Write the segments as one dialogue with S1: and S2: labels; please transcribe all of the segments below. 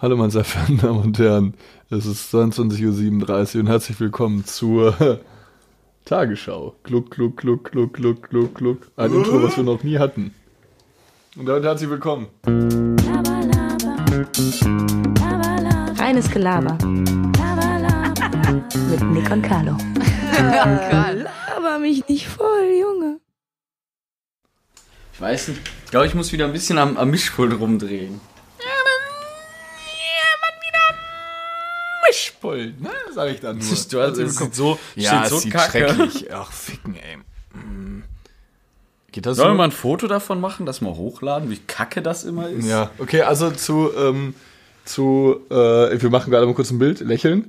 S1: Hallo meine sehr verehrten Damen und Herren, es ist 22.37 Uhr und herzlich willkommen zur Tagesschau. Gluck, gluck, gluck, gluck, gluck, gluck, gluck. Ein Intro, was wir noch nie hatten. Und damit herzlich willkommen.
S2: Reines Gelaber
S3: Laber, laber.
S2: mit Nick und Carlo.
S3: Laber mich nicht voll, Junge.
S4: Ich weiß nicht. Ich glaube, ich muss wieder ein bisschen am, am Mischpult rumdrehen.
S1: Mischpult, ne? Sag ich dann nur.
S4: Du, also, es sieht so,
S1: ja,
S4: so
S1: sieht
S4: kacke.
S1: schrecklich. Ach, ficken, ey. Mm. Geht das
S4: Sollen wir
S1: so?
S4: mal ein Foto davon machen, das mal hochladen, wie kacke das immer ist?
S1: Ja, okay, also zu, ähm, zu, äh, wir machen gerade mal kurz ein Bild, lächeln.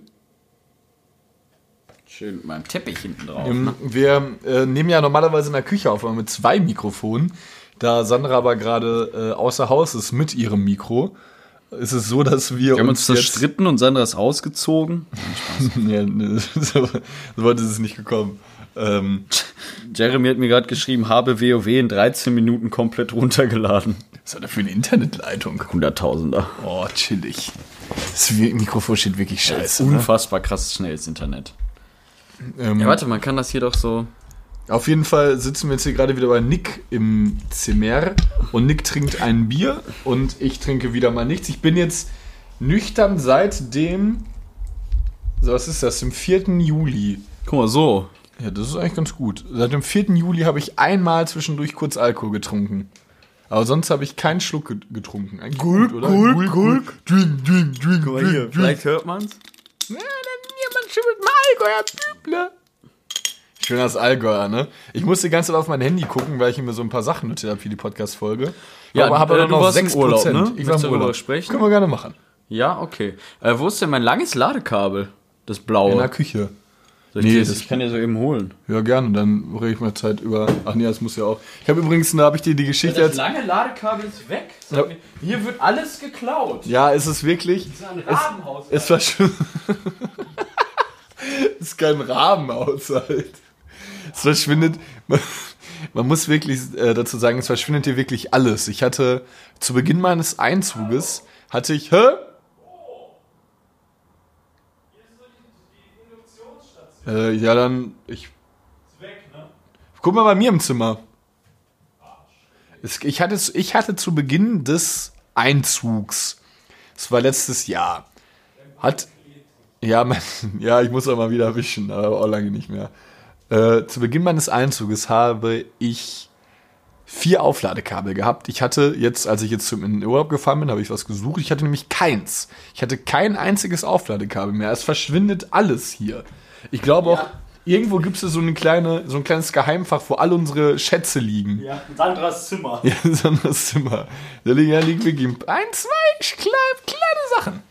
S4: Schön mit meinem Teppich hinten drauf.
S1: Ähm, wir äh, nehmen ja normalerweise in der Küche auf, aber mit zwei Mikrofonen. Da Sandra aber gerade äh, außer Haus ist mit ihrem Mikro, ist es so, dass wir,
S4: Wir haben uns
S1: jetzt
S4: zerstritten und Sandra ist ausgezogen.
S1: nee, nee, so, so weit ist es nicht gekommen. Ähm,
S4: Jeremy hat mir gerade geschrieben, habe WoW in 13 Minuten komplett runtergeladen.
S1: was hat er für eine Internetleitung?
S4: Hunderttausender.
S1: Oh, chillig. Das Mikrofon steht wirklich scheiße. Ne?
S4: unfassbar krass schnelles Internet.
S1: Ähm,
S4: Ja, warte, man kann das hier doch so.
S1: Auf jeden Fall sitzen wir jetzt hier gerade wieder bei Nick im Zimmer und Nick trinkt ein Bier und ich trinke wieder mal nichts. Ich bin jetzt nüchtern seit dem, so was ist das, dem 4. Juli.
S4: Guck mal, so.
S1: Ja, das ist eigentlich ganz gut. Seit dem 4. Juli habe ich einmal zwischendurch kurz Alkohol getrunken. Aber sonst habe ich keinen Schluck get- getrunken. Eigentlich gut, oder? Gulk, Gulk. Drink, drink, drink,
S4: Guck mal hier, vielleicht hört man's.
S1: Ja, dann jemand schon mit dem Allgäuer Büble. Schönes Allgäuer, ne? Ich musste die ganze Zeit auf mein Handy gucken, weil ich mir so ein paar Sachen notiert habe für die Podcast-Folge.
S4: Ja,
S1: aber habe
S4: äh,
S1: noch
S4: warst im
S1: 6%.
S4: Urlaub, ne?
S1: Ich war im Urlaub.
S4: sprechen?
S1: Können wir gerne machen.
S4: Ja, okay. Äh, wo ist denn mein langes Ladekabel? Das blaue.
S1: In der Küche.
S4: Soll ich
S1: Nee, das-
S4: ich kann dir so eben holen.
S1: Ja, gerne. Dann rede ich mal Zeit über. Ach nee, das muss ja auch. Ich habe übrigens, da habe ich dir die Geschichte jetzt.
S4: lange Ladekabel ist weg.
S1: Ja.
S4: Hier wird alles geklaut.
S1: Ja, ist es wirklich.
S4: ein Rabenhaus.
S1: Es war schon. ist kein Rabenhaushalt. Es verschwindet. Man, man muss wirklich äh, dazu sagen, es verschwindet hier wirklich alles. Ich hatte zu Beginn meines Einzuges hatte ich. Hä? Äh, ja, dann. Ich. Guck mal bei mir im Zimmer. Es, ich, hatte, ich hatte zu Beginn des Einzugs, das war letztes Jahr, hat, ja, mein, ja, ich muss auch mal wieder wischen, aber auch lange nicht mehr. Äh, zu Beginn meines Einzuges habe ich vier Aufladekabel gehabt. Ich hatte jetzt, als ich jetzt zum in den Urlaub gefahren bin, habe ich was gesucht. Ich hatte nämlich keins. Ich hatte kein einziges Aufladekabel mehr. Es verschwindet alles hier. Ich glaube auch, irgendwo gibt es so eine kleine, so ein kleines Geheimfach, wo all unsere Schätze liegen.
S4: Ja, Sandras Zimmer.
S1: Ja, ein Zimmer. Da liegen, da liegen wirklich ein, zwei kleine, kleine Sachen.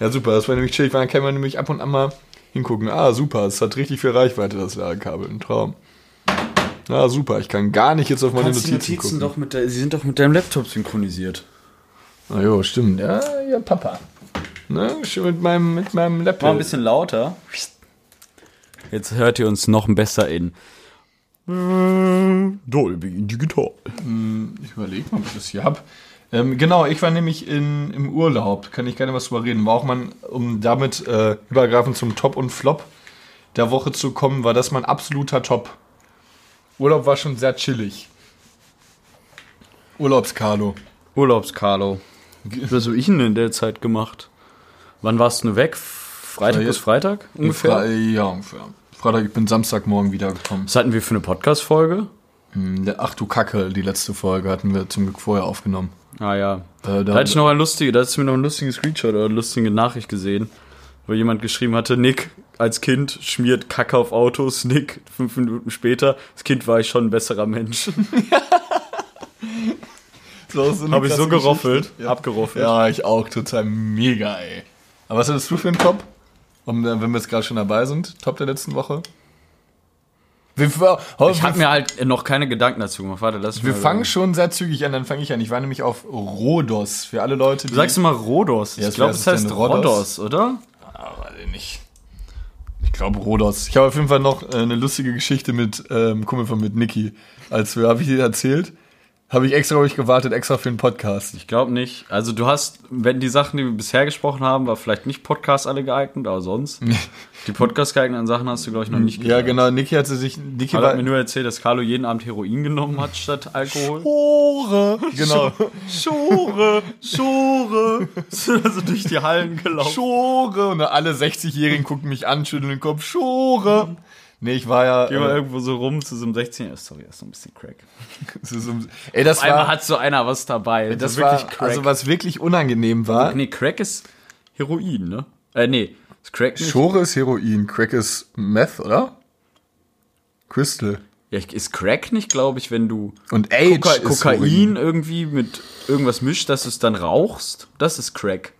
S1: Ja, super. Das war nämlich chillig, weil dann kann man nämlich ab und an mal hingucken. Ah, super. Es hat richtig viel Reichweite, das Ladekabel. Ein Traum. Ah, super. Ich kann gar nicht jetzt auf meine Notizen,
S4: Notizen
S1: gucken.
S4: doch mit der, sie sind doch mit deinem Laptop synchronisiert.
S1: Ah, jo, stimmt. Ja, ja, Papa. Ne, schon mit meinem, mit meinem Laptop.
S4: Mal ein bisschen lauter. Jetzt hört ihr uns noch besser in Dolby Digital.
S1: Ich überlege mal, ob ich das hier habe. Ähm, genau, ich war nämlich in, im Urlaub. Kann ich gerne was drüber reden. War auch mal, um damit äh, übergreifend zum Top und Flop der Woche zu kommen, war das mein absoluter Top. Urlaub war schon sehr chillig. Urlaubskalo.
S4: Urlaubscarlo. Was habe ich denn in der Zeit gemacht? Wann warst du weg? Freitag
S1: Ja,
S4: bis Freitag ungefähr?
S1: Fre ja, ungefähr. Freitag, ich bin Samstagmorgen wiedergekommen.
S4: Was hatten wir für eine Podcast-Folge?
S1: Hm, Ach du Kacke, die letzte Folge hatten wir zum Glück vorher aufgenommen.
S4: Ah ja.
S1: Äh,
S4: Da hatte ich noch ein lustige, da hast du mir noch ein lustiges Screenshot oder eine lustige Nachricht gesehen, wo jemand geschrieben hatte, Nick als Kind schmiert Kacke auf Autos, Nick fünf Minuten später, das Kind war ich schon ein besserer Mensch.
S1: so, so
S4: Habe ich so geroffelt.
S1: Ja.
S4: abgeroffelt.
S1: Ja, ich auch. Total mega, ey. Aber was hattest du für einen Top? Äh, wenn wir jetzt gerade schon dabei sind, Top der letzten Woche? Wir, wir,
S4: Ich habe mir halt noch keine Gedanken dazu gemacht. Warte, lass mich
S1: wir fangen schon sehr zügig an, dann fange ich an. Ich war nämlich auf Rhodos. Für alle Leute, die.
S4: Du sagst immer Rhodos.
S1: Ja,
S4: ich glaube, es heißt
S1: Rhodos?
S4: Oder?
S1: Ah, weiß nicht. Ich glaube Rhodos. Ich habe auf jeden Fall noch äh, eine lustige Geschichte mit ähm, Kumpel von mit Niki. Als wir, habe ich dir erzählt, Habe ich extra auf euch gewartet, extra für den Podcast.
S4: Ich glaube nicht. Also du hast, wenn die Sachen, die wir bisher gesprochen haben, war vielleicht nicht Podcast alle geeignet, aber sonst. die Podcast geeigneten Sachen hast du, glaube ich, noch nicht
S1: Ja, genau. Niki hatte sich. Niki
S4: hat mir nur erzählt, dass Carlo jeden Abend Heroin genommen hat statt Alkohol.
S1: Schore. Genau.
S4: Schore, Schore. Sind also durch die Hallen gelaufen.
S1: Schore. Und alle 60-Jährigen gucken mich an, schütteln den Kopf. Schore. Nee, ich war ja.
S4: Geh mal
S1: Äh,
S4: irgendwo so rum zu so einem 16 -Jährigen. Sorry, das ist so ein bisschen Crack.
S1: das ist um, ey, das
S4: Einmal
S1: war.
S4: hat so einer was dabei.
S1: das
S4: so
S1: war,
S4: Crack.
S1: also was wirklich unangenehm war.
S4: nee, Crack ist Heroin, ne? Äh, nee. Ist Crack nicht?
S1: Schore ist Heroin, Crack ist Meth, oder? Crystal.
S4: Ja, ist Crack nicht, glaube ich, wenn du
S1: Und Age
S4: Koka Kokain
S1: Heroin.
S4: irgendwie mit irgendwas mischt, dass du es dann rauchst? Das ist Crack.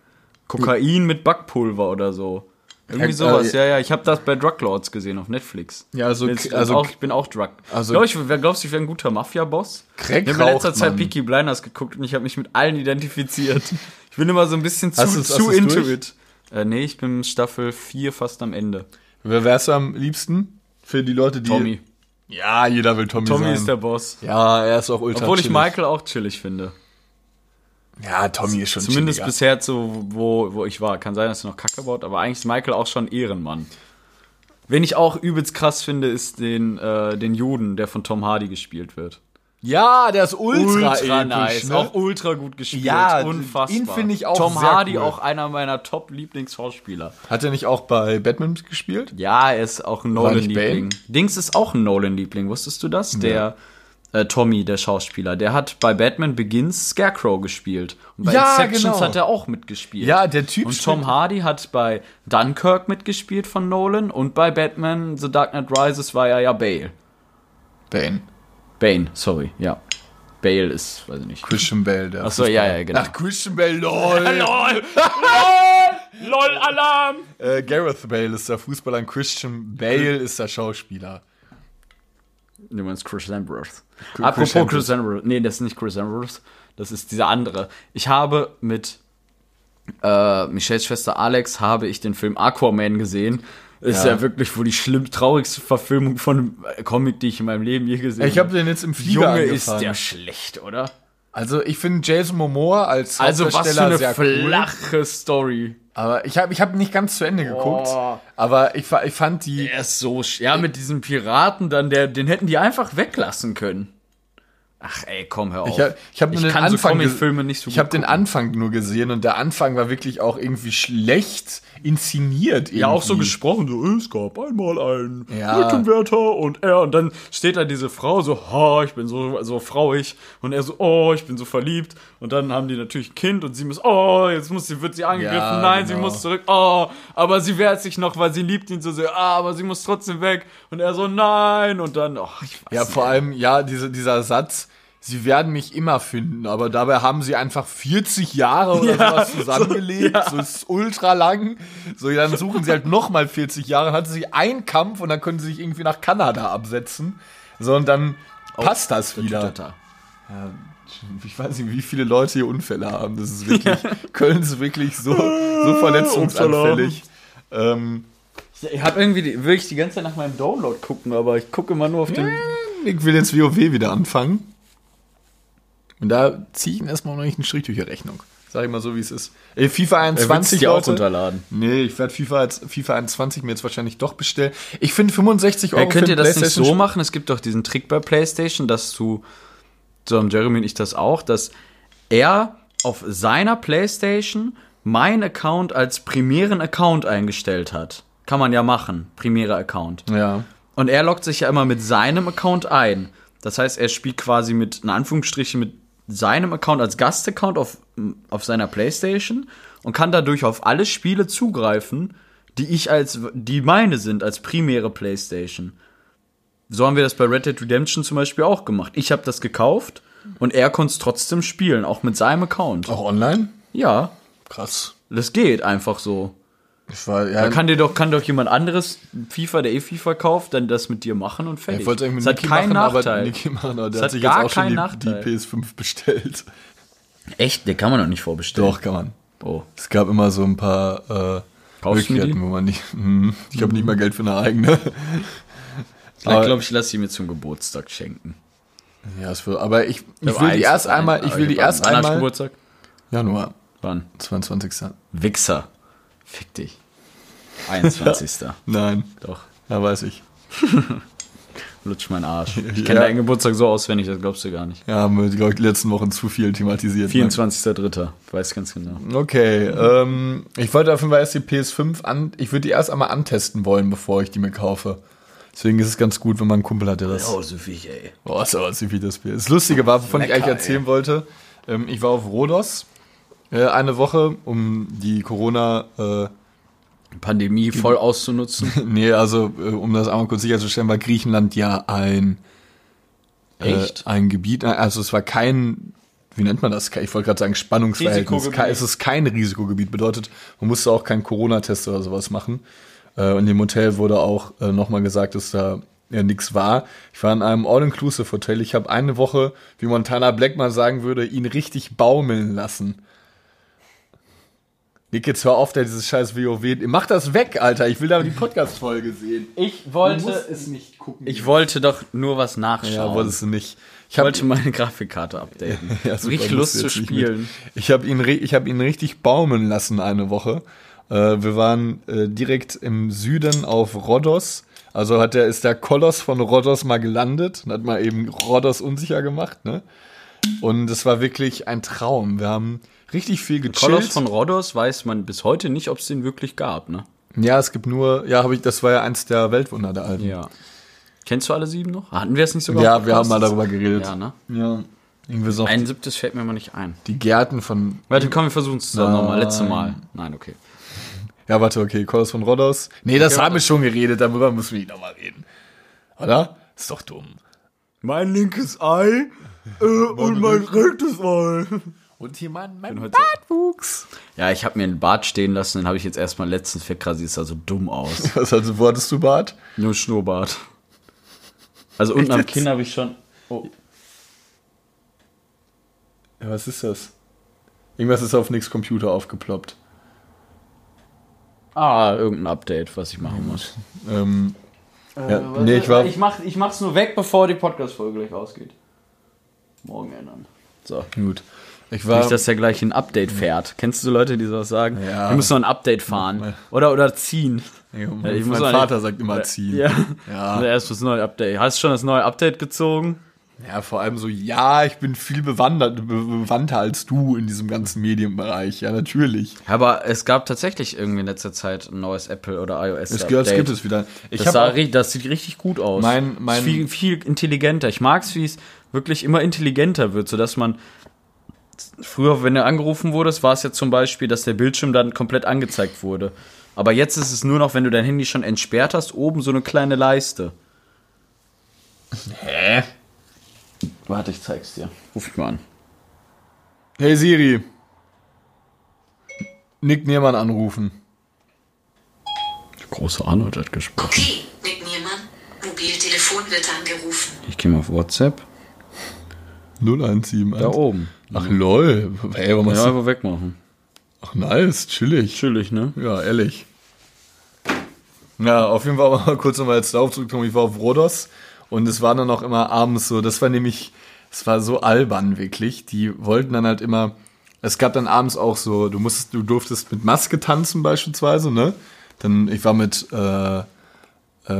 S4: Kokain mit Backpulver oder so. Irgendwie
S1: Ja,
S4: sowas,
S1: äh,
S4: ja, ja. Ich habe das bei Drug Lords gesehen auf Netflix.
S1: Ja, also-
S4: Jetzt,
S1: also-
S4: auch, ich bin auch Drug.
S1: also-
S4: Glaub ich, wer glaubst du, ich wäre ein guter Mafia-Boss? Ich habe in letzter Zeit. Peaky Blinders geguckt und ich habe mich mit allen identifiziert. Ich bin immer so ein bisschen zu,
S1: Hast hast
S4: zu
S1: du's
S4: into it. Äh, nee, ich bin Staffel 4 fast am Ende.
S1: Wer wärst du am liebsten? Für die Leute, die.
S4: Tommy.
S1: Ja, jeder will Tommy,
S4: Tommy
S1: sein.
S4: ist der Boss.
S1: Ja, er ist auch ultra
S4: Obwohl ich
S1: chillig.
S4: Michael auch chillig finde.
S1: Ja, Tommy ist schon
S4: Zumindest
S1: chilliger.
S4: bisher so, wo, wo ich war. Kann sein, dass er noch Kacke baut, aber eigentlich ist Michael auch schon Ehrenmann. Wen ich auch übelst krass finde, ist den, äh, den Juden, der von Tom Hardy gespielt wird.
S1: Ja, der ist ultra, episch, ne?
S4: Auch ultra gut gespielt.
S1: Ja,
S4: unfassbar.
S1: ihn finde ich auch
S4: Tom
S1: sehr
S4: Hardy
S1: cool.
S4: auch einer meiner Top-Lieblingsschauspieler.
S1: Hat er nicht auch bei Batman gespielt?
S4: Ja, er ist auch ein
S1: War nicht
S4: Nolan-Liebling. Dings ist auch ein Nolan-Liebling, wusstest du das? Der äh, Tommy, der Schauspieler, der hat bei Batman Begins Scarecrow gespielt. Und bei
S1: Ja,
S4: Inceptions
S1: genau.
S4: hat er auch mitgespielt.
S1: Ja, der Typ
S4: Und Tom Hardy hat bei Dunkirk mitgespielt von Nolan und bei Batman The Dark Knight Rises war er ja Bale.
S1: Bane.
S4: Bane, sorry, ja. Bale ist, weiß ich nicht.
S1: Christian Bale, der.
S4: Achso, ja, ja, genau.
S1: Ach, Christian Bale, lol.
S4: LOL! LOL, Alarm!
S1: Äh, Gareth Bale ist der Fußballer und Christian Bale ist der Schauspieler.
S4: Du meinst Chris Hemsworth.
S1: Chris
S4: Apropos
S1: Hemsworth.
S4: Chris Hemsworth. Nee, das ist nicht Chris Hemsworth. Das ist dieser andere. Ich habe mit äh, Michelles Schwester Alex habe ich den Film Aquaman gesehen. Ist ja,
S1: Ja.
S4: wirklich wohl die schlimm traurigste Verfilmung von einem Comic, die ich in meinem Leben je gesehen
S1: Ich habe den jetzt im Flieger
S4: Junge,
S1: angefangen.
S4: ist der schlecht, oder?
S1: Also ich finde Jason Momoa als
S4: Also was für eine
S1: sehr cool.
S4: flache Story.
S1: Aber ich habe ich hab nicht ganz zu Ende geguckt.
S4: Boah.
S1: Aber ich, ich fand die.
S4: Er ist so, ja, mit diesem Piraten dann, der, den hätten die einfach weglassen können. Ach ey, komm, hör auf.
S1: Ich, hab- ich, hab nur
S4: Ich
S1: den
S4: kann so nicht so
S1: Ich habe den. Anfang nur gesehen und der Anfang war wirklich auch irgendwie schlecht inszeniert. Irgendwie.
S4: Ja, auch so gesprochen, so, es gab einmal einen
S1: Ja.
S4: Mittelwärter und er, und dann steht da diese Frau so, ha, ich bin so, so frauig und er so, oh, ich bin so verliebt und dann haben die natürlich ein Kind und sie muss, oh, jetzt muss sie, wird sie angegriffen,
S1: Ja,
S4: nein, sie
S1: genau.
S4: muss zurück, oh, aber sie wehrt sich noch, weil sie liebt ihn so sehr, ah, aber sie muss trotzdem weg und er so, nein und dann, oh, ich weiß
S1: Ja,
S4: nicht.
S1: vor allem, ja, diese, dieser Satz, sie werden mich immer finden, aber dabei haben sie einfach 40 Jahre oder
S4: Ja,
S1: sowas zusammengelebt,
S4: so,
S1: so, ist ultra lang. So, dann suchen sie halt nochmal 40 Jahre, dann hatten sie einen Kampf und dann können sie sich irgendwie nach Kanada absetzen. So, und dann passt das wieder.
S4: Tata.
S1: Ich weiß nicht, wie viele Leute hier Unfälle haben. Das ist wirklich, Köln ist wirklich so, so verletzungsanfällig. Ähm,
S4: Ich habe irgendwie, die, will ich die ganze Zeit nach meinem Download gucken, aber ich gucke immer nur auf den,
S1: ich will jetzt WoW wieder anfangen. Und da ziehe ich erstmal noch nicht einen Strich durch die Rechnung. Sag ich mal so, wie es ist. Ey, FIFA 21,
S4: dir auch
S1: Leute.
S4: runterladen.
S1: Nee, ich werde FIFA, FIFA 21 mir jetzt wahrscheinlich doch bestellen. Ich finde 65 Euro
S4: Ja, könnt ihr das nicht so machen? Es gibt doch diesen Trick bei PlayStation, dass du, so haben Jeremy und ich das auch, dass er auf seiner PlayStation meinen Account als primären Account eingestellt hat. Kann man ja machen, primärer Account.
S1: Ja.
S4: Und er loggt sich ja immer mit seinem Account ein. Das heißt, er spielt quasi mit, in Anführungsstrichen, mit seinem Account als Gastaccount auf, auf seiner Playstation und kann dadurch auf alle Spiele zugreifen, die ich als, die meine sind, als primäre Playstation. So haben wir das bei Red Dead Redemption zum Beispiel auch gemacht. Ich habe das gekauft und er konnte es trotzdem spielen, auch mit seinem Account.
S1: Auch online?
S4: Ja,
S1: Krass.
S4: das geht einfach so.
S1: Ich war, ja,
S4: Da kann dir doch, kann doch jemand anderes FIFA, der eh FIFA kauft, dann das mit dir machen und fertig.
S1: ich wollte es eigentlich
S4: Das
S1: mit
S4: hat
S1: Niki
S4: keinen
S1: machen, aber
S4: Nachteil.
S1: Niki machen, aber der
S4: Das
S1: hat
S4: hat
S1: sich jetzt
S4: gar
S1: auch schon die,
S4: keinen
S1: die
S4: Nachteil.
S1: PS5 bestellt.
S4: Echt? Der kann man doch nicht vorbestellen.
S1: Doch, kann man.
S4: Oh.
S1: Es gab immer so ein paar äh? Möglichkeiten, wo man nicht. Hm, ich habe nicht mal Geld für eine eigene. Aber-
S4: glaube ich, lasse sie mir zum Geburtstag schenken.
S1: Ja, es wird, aber ich, ich
S4: Aber
S1: will die erst einmal, ich
S4: aber
S1: will die
S4: wann-
S1: erst einmal.
S4: Geburtstag?
S1: Januar,
S4: Wann?
S1: 22.
S4: Wichser. Fick dich. 21.
S1: Nein,
S4: Doch.
S1: ja, weiß ich.
S4: Lutsch mein Arsch. Ich
S1: Ja.
S4: kenne deinen Geburtstag so auswendig, das glaubst du gar nicht.
S1: Ja, haben wir, glaube ich, die letzten Wochen zu viel thematisiert. ne?
S4: 24.3. Weiß ganz genau.
S1: Okay, ähm, ich wollte auf jeden Fall erst die PS5 an, ich würde die erst einmal antesten wollen, bevor ich die mir kaufe. Deswegen ist es ganz gut, wenn man einen Kumpel hat, der das.
S4: Oh, so viel, ey.
S1: Oh, ist aber so wie das Spiel. Das Lustige war, wovon ich
S4: Lecker,
S1: eigentlich erzählen wollte, ähm, ich war auf Rhodos äh, eine Woche, um die Corona, äh,
S4: Pandemie voll auszunutzen.
S1: nee, also äh, um das einmal kurz sicherzustellen, war Griechenland ja ein,
S4: Echt?
S1: Äh, ein Gebiet, also es war kein, wie nennt man das? Ich wollte gerade sagen Spannungsverhältnis. Es ist kein Risikogebiet, bedeutet, man musste auch keinen Corona-Test oder sowas machen. Und im Hotel wurde auch nochmal gesagt, dass da ja nichts war. Ich war in einem All-Inclusive-Hotel. Ich habe eine Woche, wie Montana Black mal sagen würde, ihn richtig baumeln lassen. Nick, jetzt hör auf, der dieses scheiß WoW. Mach das weg, Alter. Ich will da die Podcast-Folge sehen.
S4: Ich
S1: Du
S4: wollte,
S1: musst es nicht gucken.
S4: ich wollte doch nur was nachschauen.
S1: ja, wolltest du nicht. Ich
S4: wollte meine Grafikkarte updaten.
S1: Ja, super,
S4: Richtig Lust zu spielen.
S1: mit. Ich habe ihn, ich hab ihn richtig baumeln lassen eine Woche. Äh, wir waren äh, direkt im Süden auf Rhodos. Also hat der, ist der Koloss von Rhodos mal gelandet und hat mal eben Rhodos unsicher gemacht. Ne? Und es war wirklich ein Traum. Wir haben richtig viel gechillt.
S4: Koloss von Rhodos weiß man bis heute nicht, ob es den wirklich gab, ne?
S1: ja, es gibt nur, ja, habe ich, das war ja eins der Weltwunder der Alten.
S4: Ja. Kennst du alle sieben noch? Hatten wir es nicht sogar?
S1: Ja, wir haben mal darüber geredet.
S4: Ja, ne?
S1: Ja. Irgendwie so
S4: Ein siebtes fällt mir mal nicht ein.
S1: die Gärten von
S4: Warte, komm, wir versuchen es zusammen nochmal. Letzte. Mal. Nein, okay.
S1: Ja, warte, okay, Koloss von Rhodos. Nee, das haben wir schon geredet, darüber müssen wir nicht nochmal reden. Oder? Ist doch dumm.
S4: Mein linkes Ei äh, und mein rechtes Ei.
S1: Und hier mein, mein Bartwuchs.
S4: Ja, ich habe mir einen Bart stehen lassen, den habe ich jetzt erstmal letztens wegrasiert. Sah so dumm aus.
S1: Was also, wo hattest du Bart?
S4: Nur Schnurrbart. Also unten am? Kinn habe ich schon. Oh.
S1: Ja, was ist das? Irgendwas ist auf Nix Computer aufgeploppt.
S4: Ah, irgendein Update, was ich machen muss.
S1: Ähm, ja, nee, ich war.
S4: ich, mach, ich mach's nur weg, bevor die Podcast-Folge gleich ausgeht. Morgen ändern. So.
S1: Gut. Ich war.
S4: Nicht, dass der gleich ein Update fährt. Kennst du so Leute, die sowas sagen?
S1: Ja.
S4: Wir müssen noch ein Update fahren. Oder, oder ziehen.
S1: Ja,
S4: Ja,
S1: mein Vater
S4: nicht-
S1: sagt immer ziehen.
S4: Ja.
S1: Ja.
S4: Also erst das neue Update. Hast du schon das neue Update gezogen?
S1: Ja, vor allem so, ja, ich bin viel bewandert, be- bewandter als du in diesem ganzen Medienbereich. Ja, natürlich.
S4: Aber es gab tatsächlich irgendwie in letzter Zeit ein neues Apple oder iOS
S1: Es,
S4: Update.
S1: das gibt es wieder. Ich
S4: das, sah, das sieht richtig gut aus.
S1: Mein- mein-
S4: ist viel, viel intelligenter. Ich mag es, wie es wirklich immer intelligenter wird, sodass man früher, wenn du angerufen wurdest, war es ja zum Beispiel, dass der Bildschirm dann komplett angezeigt wurde. Aber jetzt ist es nur noch, wenn du dein Handy schon entsperrt hast, oben so eine kleine Leiste.
S1: Hä?
S4: Warte, ich zeig's dir. Ruf ich mal an.
S1: Hey Siri. Nick Niermann anrufen.
S4: Der große Arnold hat gesprochen.
S5: Okay, Nick Niermann. Mobiltelefon wird angerufen.
S4: Ich gehe mal auf WhatsApp.
S1: 0171.
S4: Da oben.
S1: Ach lol. Ey, warum hast
S4: Ja,
S1: du?
S4: einfach wegmachen.
S1: Ach nice, chillig.
S4: Chillig, ne?
S1: Ja, ehrlich. Ja, auf jeden Fall mal kurz nochmal jetzt darauf zurückkommen. Ich war auf Rhodos und es war dann auch immer abends so, das war nämlich, es war so albern wirklich. Die wollten dann halt immer, es gab dann abends auch so, du musstest, du durftest mit Maske tanzen beispielsweise, ne? Dann, ich war mit äh, äh,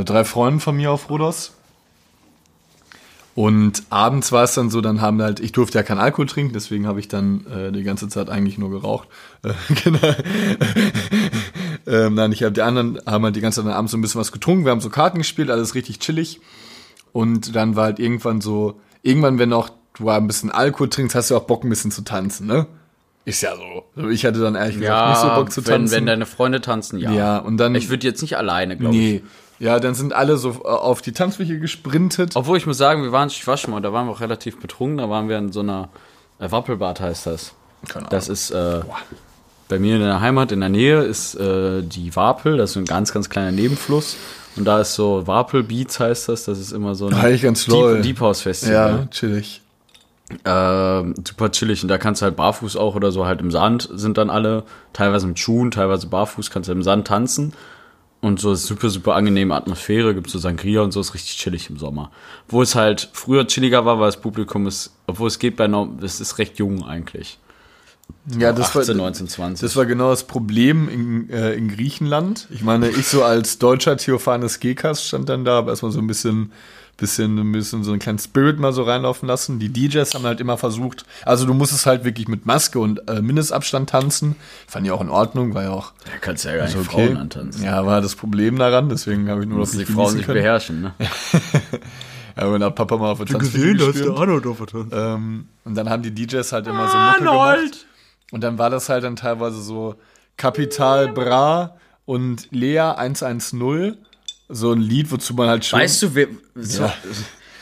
S1: drei Freunden von mir auf Rhodos. Und abends war es dann so, dann haben halt, ich durfte ja keinen Alkohol trinken, deswegen habe ich dann äh, die ganze Zeit eigentlich nur geraucht. Äh, genau. ähm, nein, ich habe die anderen haben halt die ganze Zeit dann abends so ein bisschen was getrunken. Wir haben so Karten gespielt, alles richtig chillig. Und dann war halt irgendwann so, irgendwann, wenn auch du ein bisschen Alkohol trinkst, hast du auch Bock ein bisschen zu tanzen, ne? Ist ja so. Also ich hatte dann ehrlich gesagt nicht so Bock zu
S4: wenn,
S1: tanzen.
S4: wenn deine Freunde tanzen, ja.
S1: ja, und dann.
S4: Ich würde jetzt nicht alleine, glaube ich.
S1: nee. Ja, dann sind alle so äh, auf die Tanzfläche gesprintet.
S4: Obwohl ich muss sagen, wir waren, ich war schon mal, da waren wir auch relativ betrunken, da waren wir in so einer äh, Wappelbad heißt das.
S1: Keine
S4: Das ist äh, bei mir in der Heimat in der Nähe ist äh, die Wapel, das ist ein ganz, ganz kleiner Nebenfluss. Und da ist so Wapel Beats heißt das, das ist immer so ein
S1: Eigentlich ganz lol.
S4: Deep, Deep House Festival.
S1: Ja, chillig.
S4: Ähm, super chillig und da kannst du halt barfuß auch oder so halt im Sand sind dann alle, teilweise mit Schuhen, teilweise barfuß, kannst du im Sand tanzen Und so ist super, super angenehme Atmosphäre, gibt so Sangria und so, ist richtig chillig im Sommer. Wo es halt früher chilliger war, weil das Publikum ist, obwohl es geht bei, Norm- es ist recht jung eigentlich.
S1: Ja, das
S4: 18,
S1: war,
S4: 19, 20.
S1: das war genau das Problem in, äh, in Griechenland. Ich meine, ich so als deutscher Theophanes Gekas stand dann da, habe erstmal so ein bisschen, bisschen, ein bisschen so einen kleinen Spirit mal so reinlaufen lassen. Die DJs haben halt immer versucht, also du musstest halt wirklich mit Maske und äh, Mindestabstand tanzen. Fand ich auch in Ordnung, war ja auch
S4: da kannst du ja gar nicht
S1: okay.
S4: Frauen antanzen.
S1: Ja, war das Problem daran, deswegen habe ich nur noch
S4: Müssen die Frauen sich
S1: können.
S4: beherrschen, ne?
S1: Ja, wenn der Papa mal auf der Tanzfläche gespielt.
S4: Arnold auf der
S1: Ähm, und dann haben die DJs halt immer so Mucke gemacht. Und dann war das halt dann teilweise so Capital Bra und Lea 110. So ein Lied, wozu man halt schon.
S4: Weißt du, wer, so,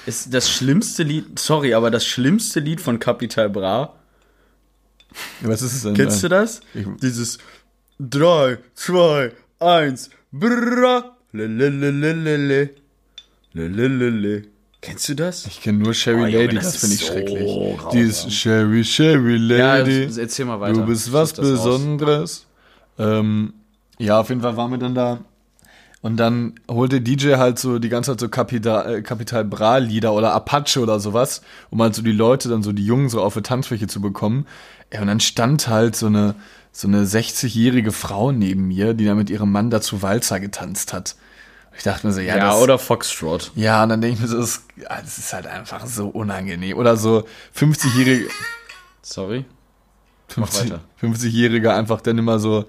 S4: ist das schlimmste Lied, sorry, aber das schlimmste Lied von Capital Bra,
S1: was ist es denn?
S4: kennst du das?
S1: Ich-
S4: Dieses 3, 2, 1, Bra, lelelelelele, lelelele. Kennst du das?
S1: Ich kenne nur Sherry
S4: Oh,
S1: Lady,
S4: das
S1: das, finde
S4: ist
S1: ich
S4: so
S1: schrecklich.
S4: grausam.
S1: Dieses Sherry, Sherry
S4: Ja,
S1: Lady.
S4: erzähl mal weiter.
S1: Du bist was. Besonderes. Ähm, ja, auf jeden Fall waren wir dann da. Und dann holte DJ halt so die ganze Zeit so äh, Capital Bra Lieder oder Apache oder sowas, um halt so die Leute, dann so die Jungen so auf die Tanzfläche zu bekommen. Ja, und dann stand halt so eine, so eine 60-jährige Frau neben mir, die da mit ihrem Mann dazu Walzer getanzt hat. Ich dachte mir so, ja,
S4: Ja,
S1: das,
S4: oder Foxtrot.
S1: ja, und dann denke ich mir so, das, ah, das ist halt einfach so unangenehm. Oder so 50-jährige,
S4: Sorry.
S1: 50
S4: weiter.
S1: 50-Jährige einfach dann immer so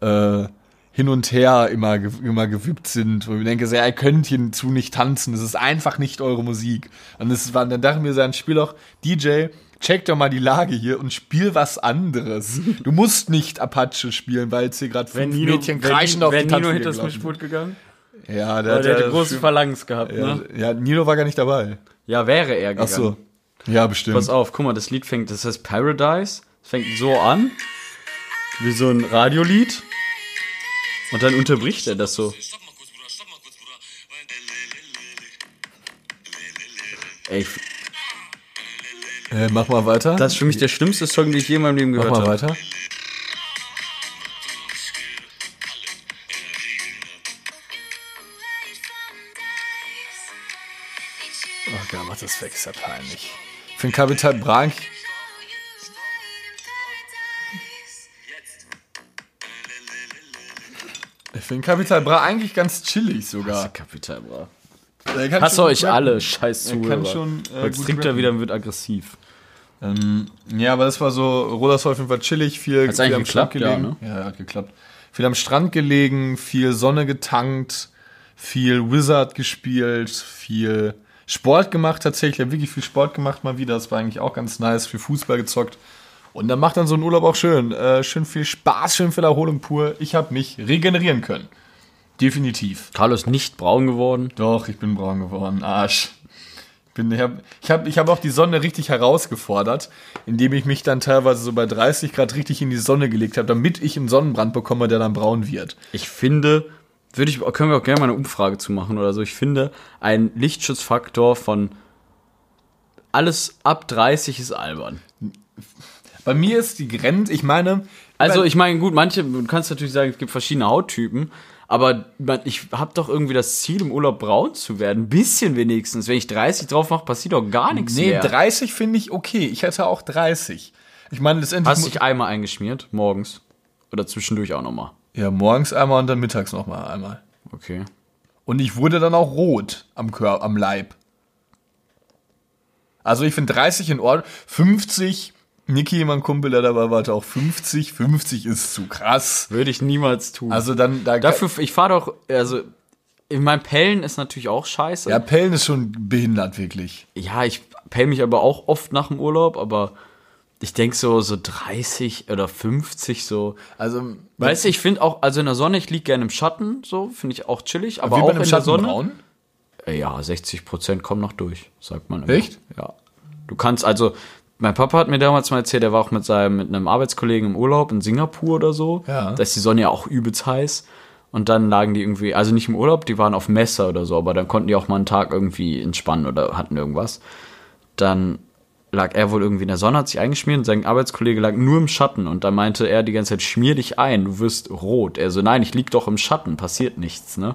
S1: äh, hin und her immer, immer gewippt sind, wo ich denke, so, ja, ihr könnt hierzu nicht tanzen, das ist einfach nicht eure Musik. Und das war, dann dachte mir, sein Spiel auch, DJ, check doch mal die Lage hier und spiel was anderes. Du musst nicht Apache spielen, weil jetzt hier gerade fünf Mädchen kreischen auf
S4: wäre
S1: die
S4: Nino
S1: Tanzfläche
S4: hinter das Mischpult gegangen?
S1: Ja, der, hat
S4: der hätte große Phalanx gehabt,
S1: ja,
S4: ne?
S1: ja, Nino war gar nicht dabei.
S4: Ja, wäre er
S1: Ach
S4: gegangen.
S1: so. Ja, bestimmt.
S4: Pass auf, guck mal, das Lied fängt, das heißt Paradise. Es fängt so an, wie so ein Radiolied. Und dann unterbricht er das so. Ey,
S1: Äh, mach mal weiter.
S4: das ist für mich der schlimmste Song, den ich je in meinem Leben
S1: mach
S4: gehört
S1: mal
S4: habe.
S1: weiter. Weg, ist ja peinlich. Ich finde Capital Bra Ich finde Capital Bra eigentlich ganz chillig sogar.
S4: Kapital Bra.
S1: Er
S4: Hasst
S1: schon
S4: euch
S1: rappen.
S4: alle, scheiß
S1: Er
S4: Zuhörer.
S1: schon, äh,
S4: Jetzt trinkt er
S1: rappen.
S4: wieder und wird aggressiv.
S1: Ähm, ja, aber das war so, Rodas war auf jeden Fall chillig, viel,
S4: Hat's
S1: viel
S4: eigentlich
S1: am Strand
S4: geklappt? Ja,
S1: gelegen.
S4: ne?
S1: Ja, hat geklappt. Viel am Strand gelegen, viel Sonne getankt, viel Wizard gespielt, viel Sport gemacht tatsächlich. Ich habe wirklich viel Sport gemacht mal wieder. Das war eigentlich auch ganz nice. Viel Fußball gezockt. Und dann macht dann so ein Urlaub auch schön. Äh, schön viel Spaß, schön viel Erholung pur. Ich habe mich regenerieren können. Definitiv.
S4: Carlo ist nicht braun geworden.
S1: Doch, ich bin braun geworden. Arsch. Ich, bin- ich habe ich hab, ich hab auch die Sonne richtig herausgefordert, indem ich mich dann teilweise so bei 30 Grad richtig in die Sonne gelegt habe, damit ich einen Sonnenbrand bekomme, der dann braun wird.
S4: Ich finde, würde ich, können wir auch gerne mal eine Umfrage zu machen oder so. Ich finde, ein Lichtschutzfaktor von alles ab 30 ist albern.
S1: Bei mir ist die Grenze, ich meine.
S4: Also ich meine, gut, manche, du kannst natürlich sagen, es gibt verschiedene Hauttypen, aber ich habe doch irgendwie das Ziel, im Urlaub braun zu werden. Ein bisschen wenigstens. Wenn ich 30 drauf mache, passiert doch gar nichts
S1: nee,
S4: mehr.
S1: 30 finde ich okay. Ich hätte auch 30. Ich meine, letztendlich.
S4: Hast
S1: mu-
S4: dich einmal eingeschmiert, morgens? Oder zwischendurch auch nochmal?
S1: Ja, morgens einmal und dann mittags nochmal einmal.
S4: Okay.
S1: Und ich wurde dann auch rot am Körper, am Leib. Also ich finde 30 in Ordnung. 50, Niki, mein Kumpel, der dabei war, auch 50. 50 ist zu krass.
S4: Würde ich niemals tun.
S1: Also dann, da
S4: Dafür, ich fahre doch, also, in meinem Pellen ist natürlich auch scheiße.
S1: ja, Pellen ist schon behindert, wirklich.
S4: Ja, ich pell mich aber auch oft nach dem Urlaub, aber ich denke so, so 30 oder 50 so.
S1: Also,
S4: Weißt du, ich finde auch, also in der Sonne, ich liege gerne im Schatten, so, finde ich auch chillig, aber
S1: wie
S4: auch in
S1: einem
S4: der Sonne.
S1: Schattenbraun?
S4: Äh, Ja, 60 Prozent kommen noch durch, sagt man immer.
S1: Echt?
S4: Ja. Du kannst, also, mein Papa hat mir damals mal erzählt, der war auch mit seinem, mit einem Arbeitskollegen im Urlaub in Singapur oder so.
S1: Ja.
S4: Da ist die Sonne ja auch übelst heiß. Und dann lagen die irgendwie, also nicht im Urlaub, die waren auf Messer oder so, aber dann konnten die auch mal einen Tag irgendwie entspannen oder hatten irgendwas. Dann lag er wohl irgendwie in der Sonne, hat sich eingeschmiert und sein Arbeitskollege lag nur im Schatten und da meinte er die ganze Zeit, schmier dich ein, du wirst rot. Er so, nein, ich lieg doch im Schatten, passiert nichts, ne?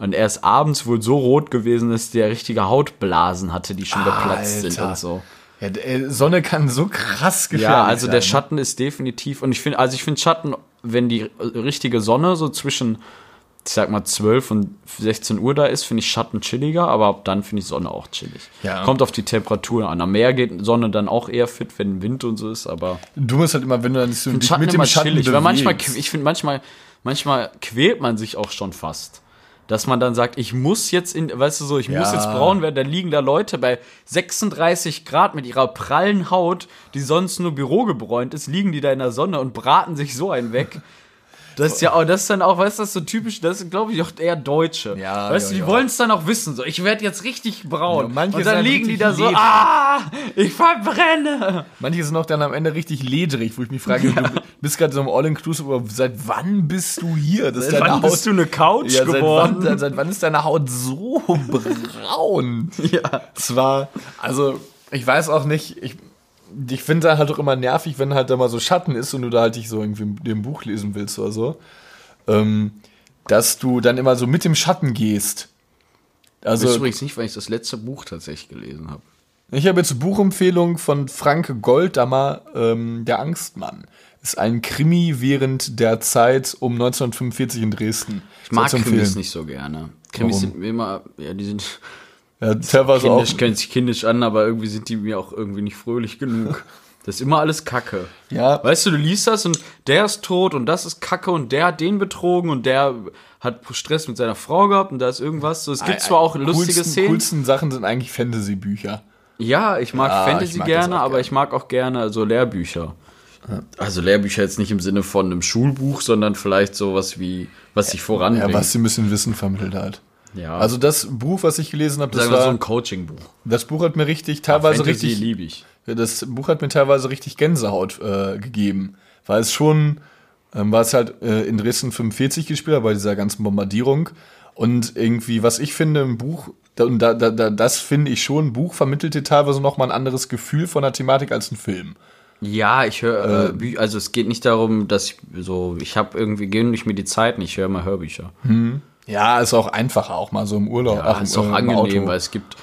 S4: Und er ist abends wohl so rot gewesen, dass der richtige Hautblasen hatte, die schon geplatzt sind und so.
S1: Ja, äh, Sonne kann so krass gefährlich
S4: Ja, also der
S1: sein, ne?
S4: Schatten ist definitiv, und ich finde, also ich finde Schatten, wenn die richtige Sonne so zwischen, ich sag mal, 12 und 16 Uhr da ist, finde ich Schatten chilliger, aber ab dann finde ich Sonne auch chillig.
S1: Ja.
S4: Kommt auf die Temperatur an. Am Meer geht Sonne dann auch eher fit, wenn Wind und so ist, aber
S1: Du musst halt immer, wenn du dann so
S4: Schatten
S1: mit dem Schatten
S4: chillig, weil manchmal,
S1: bewegst.
S4: ich finde manchmal, manchmal quält man sich auch schon fast. Dass man dann sagt, ich muss jetzt in, weißt du so, ich muss
S1: Ja.
S4: jetzt braun werden, da liegen da Leute bei 36 Grad mit ihrer prallen Haut, die sonst nur bürogebräunt ist, liegen die da in der Sonne und braten sich so einen weg. Das ist ja auch, das ist dann auch, weißt du, das ist so typisch, das sind, glaube ich, auch eher Deutsche.
S1: Ja,
S4: weißt du,
S1: ja,
S4: die
S1: ja.
S4: wollen es dann auch wissen, so, ich werde jetzt richtig braun.
S1: Ja, manche
S4: und dann liegen die da so, ah, ich verbrenne.
S1: Manche sind auch dann am Ende richtig ledrig, wo ich mich frage, du bist gerade so im All-Inclusive, aber seit wann bist du hier? Das
S4: Seit wann bist du eine Couch
S1: ja, seit
S4: geworden?
S1: wann, seit wann ist deine Haut so braun?
S4: Ja.
S1: Zwar, also, ich weiß auch nicht, ich, ich finde da halt auch immer nervig, wenn halt da mal so Schatten ist und du da halt dich so irgendwie ein Buch lesen willst oder so, ähm, dass du dann immer so mit dem Schatten gehst.
S4: Also, ich weiß übrigens nicht, weil ich das letzte Buch tatsächlich gelesen habe.
S1: Ich habe jetzt Buchempfehlung von Frank Goldammer, ähm, Der Angstmann. Ist ein Krimi während der Zeit um 1945 in Dresden.
S4: Ich mag Krimis nicht so gerne. Krimis
S1: Warum?
S4: sind mir immer, ja, die sind
S1: Ja, teilweise auch.
S4: kindisch, können sich kindisch an, aber irgendwie sind die mir auch irgendwie nicht fröhlich genug. Das ist immer alles Kacke.
S1: Ja.
S4: Weißt du, du liest das und der ist tot und das ist Kacke und der hat den betrogen und der hat Stress mit seiner Frau gehabt und da ist irgendwas. So, es gibt zwar auch lustige
S1: coolsten,
S4: Szenen.
S1: coolsten Sachen sind eigentlich Fantasy-Bücher.
S4: Ja, ich mag
S1: Ja,
S4: Fantasy
S1: ich mag
S4: gerne,
S1: auch
S4: aber
S1: gerne.
S4: ich mag auch gerne so Lehrbücher. Also Lehrbücher jetzt nicht im Sinne von einem Schulbuch, sondern vielleicht sowas wie, was sich
S1: Ja,
S4: voranbringt.
S1: was sie ein bisschen Wissen vermittelt halt.
S4: Ja.
S1: Also das Buch, was ich gelesen habe, das,
S4: wir so
S1: war,
S4: ein Coaching-Buch.
S1: das Buch hat mir richtig, teilweise
S4: Fantasy
S1: richtig,
S4: liebe ich.
S1: das Buch hat mir teilweise richtig Gänsehaut äh, gegeben, weil es schon, ähm, war es halt äh, in Dresden 45 gespielt, bei dieser ganzen Bombardierung und irgendwie, was ich finde im Buch, und da, da, da, das finde ich schon, ein Buch vermittelte teilweise noch mal ein anderes Gefühl von der Thematik als ein Film.
S4: Ja, ich höre, äh, Bü- also es geht nicht darum, dass ich so, ich habe irgendwie, gehen nicht mir die Zeit, ich höre mal Hörbücher.
S1: Ja, ist auch einfacher, auch mal so im Urlaub.
S4: Ja, ist auch angenehm, weil es gibt,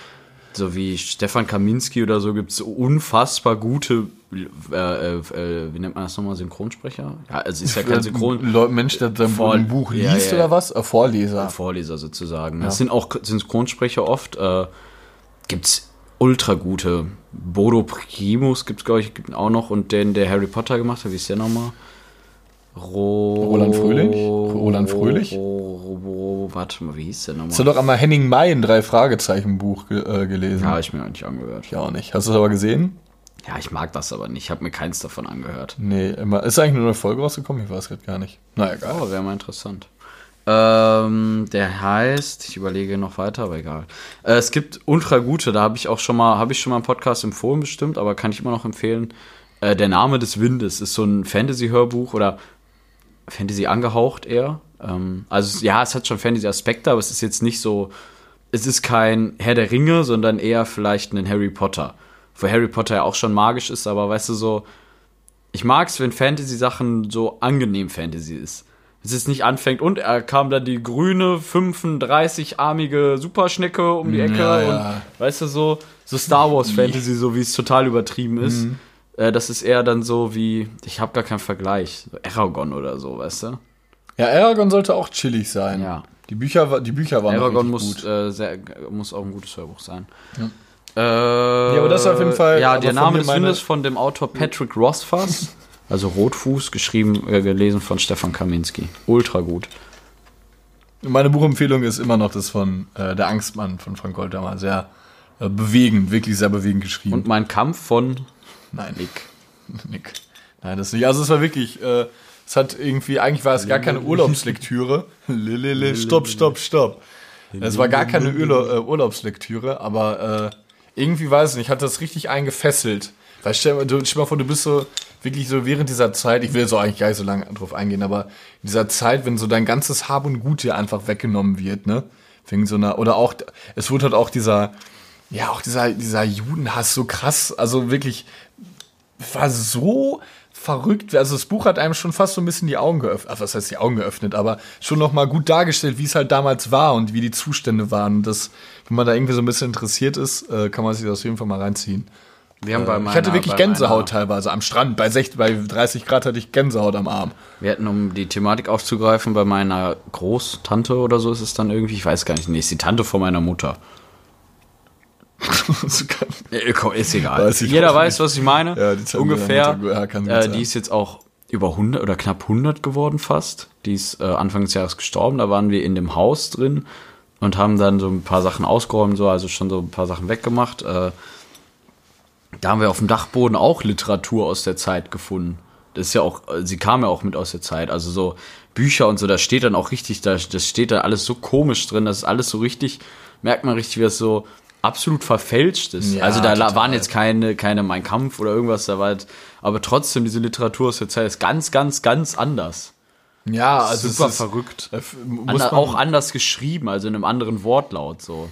S4: so wie Stefan Kaminski oder so, gibt es unfassbar gute, äh, äh, äh, wie nennt man das nochmal, Synchronsprecher? Ja, also ist ja kein Synchron,
S1: Mensch, der sein Buch
S4: Ja,
S1: liest
S4: ja.
S1: oder was? Äh, Vorleser.
S4: Vorleser sozusagen. Das sind auch Synchronsprecher oft. Äh, gibt's ultra gute. Bodo Primus gibt's glaube ich gibt auch noch und den der Harry Potter gemacht hat, wie ist der nochmal? Ro
S1: Roland Fröhlich? Roland Fröhlich?
S4: Ro Ro Ro warte mal, wie hieß der
S1: Hast du
S4: nochmal?
S1: doch einmal Henning May ein Drei-Fragezeichen-Buch ge äh, gelesen?
S4: Ja, hab ich mir nicht angehört.
S1: Ich auch nicht. Hast du es aber gesehen?
S4: Ja, ich mag das aber nicht. Ich habe mir keins davon angehört.
S1: Nee, immer. Ist eigentlich nur eine Folge rausgekommen? Ich weiß gerade gar nicht. Na egal.
S4: Oh, wäre mal interessant. Ähm, der heißt, ich überlege noch weiter, aber egal. Äh, es gibt ultra gute, da habe ich auch schon mal, habe ich schon mal einen Podcast empfohlen bestimmt, aber kann ich immer noch empfehlen. Äh, der Name des Windes ist so ein Fantasy-Hörbuch oder Fantasy angehaucht eher. Ähm, also ja, es hat schon Fantasy-Aspekte, aber es ist jetzt nicht so, es ist kein Herr der Ringe, sondern eher vielleicht ein Harry Potter. Wo Harry Potter ja auch schon magisch ist, aber weißt du so, ich mag es, wenn Fantasy-Sachen so angenehm Fantasy ist. Es ist nicht anfängt und er kam dann die grüne 35-armige Superschnecke um die Ecke
S1: Ja, ja.
S4: und weißt du so, so Star Wars Fantasy, so wie es total übertrieben ist.
S1: Mhm.
S4: Äh, das ist eher dann so wie, ich habe gar keinen Vergleich, Aragon oder so, weißt du?
S1: Ja, Aragon sollte auch chillig sein.
S4: Ja.
S1: Die Bücher, die Bücher waren
S4: Aragon muss,
S1: gut.
S4: äh, sehr, muss auch ein gutes Hörbuch sein.
S1: Ja.
S4: Äh,
S1: aber das ist auf jeden Fall-
S4: Ja, der Name des Windes von dem Autor Patrick Rothfuss, also Rotfuß, geschrieben, äh, gelesen von Stefan Kaminski. Ultra gut.
S1: Meine Buchempfehlung ist immer noch das von äh, Der Angstmann von Frank Goldhammer. Sehr äh, bewegend, wirklich sehr bewegend geschrieben.
S4: Und mein Kampf von
S1: Nein, Nick. Nick. Nein, das nicht. Also es war wirklich, äh, es hat irgendwie, eigentlich war es gar keine Urlaubslektüre. Lilele, stopp, stopp, stopp. Es war gar keine Urla äh, Urlaubslektüre, aber äh, irgendwie weiß ich nicht, hat das richtig eingefesselt. Weil stell, mal- du, stell mal vor, du bist so wirklich so während dieser Zeit, ich will auch eigentlich gar nicht so lange drauf eingehen, aber in dieser Zeit, wenn so dein ganzes Hab und Gut dir einfach weggenommen wird, ne? Wegen so einer, oder auch, es wurde halt auch dieser, Ja, auch dieser, dieser Judenhass so krass. Also wirklich, war so verrückt. Also das Buch hat einem schon fast so ein bisschen die Augen geöffnet. Ach, was heißt die Augen geöffnet? Aber schon noch mal gut dargestellt, wie es halt damals war und wie die Zustände waren. Und das, wenn man da irgendwie so ein bisschen interessiert ist, äh, kann man sich das auf jeden Fall mal reinziehen.
S4: Wir haben bei
S1: ich hatte
S4: meiner-
S1: wirklich Gänsehaut
S4: meiner-
S1: teilweise am Strand. Bei, 60, bei 30 Grad hatte ich Gänsehaut am Arm.
S4: Wir hatten, um die Thematik aufzugreifen, bei meiner Großtante oder so ist es dann irgendwie, ich weiß gar nicht, nee, ist die Tante von meiner Mutter. Ist egal.
S1: Weiß
S4: Jeder weiß,
S1: nicht.
S4: was ich meine.
S1: Ja, die
S4: Ungefähr.
S1: ja,
S4: äh, die ist jetzt auch über 100 oder knapp 100 geworden fast. Die ist äh, Anfang des Jahres gestorben. Da waren wir in dem Haus drin und haben dann so ein paar Sachen ausgeräumt, so, also schon so ein paar Sachen weggemacht. Äh, da haben wir auf dem Dachboden auch Literatur aus der Zeit gefunden. Das ist ja auch, äh, sie kam ja auch mit aus der Zeit. Also so Bücher und so, da steht dann auch richtig, da, das steht da alles so komisch drin, das ist alles so richtig, merkt man richtig, wie es so absolut verfälscht ist.
S1: Ja,
S4: also da
S1: total.
S4: waren jetzt keine, keine Mein Kampf oder irgendwas, da war halt, aber trotzdem, diese Literatur aus der Zeit ist ganz, ganz, ganz anders.
S1: Ja, also
S4: Super
S1: ist,
S4: verrückt.
S1: äh,
S4: Ander, auch anders geschrieben, also in einem anderen Wortlaut so.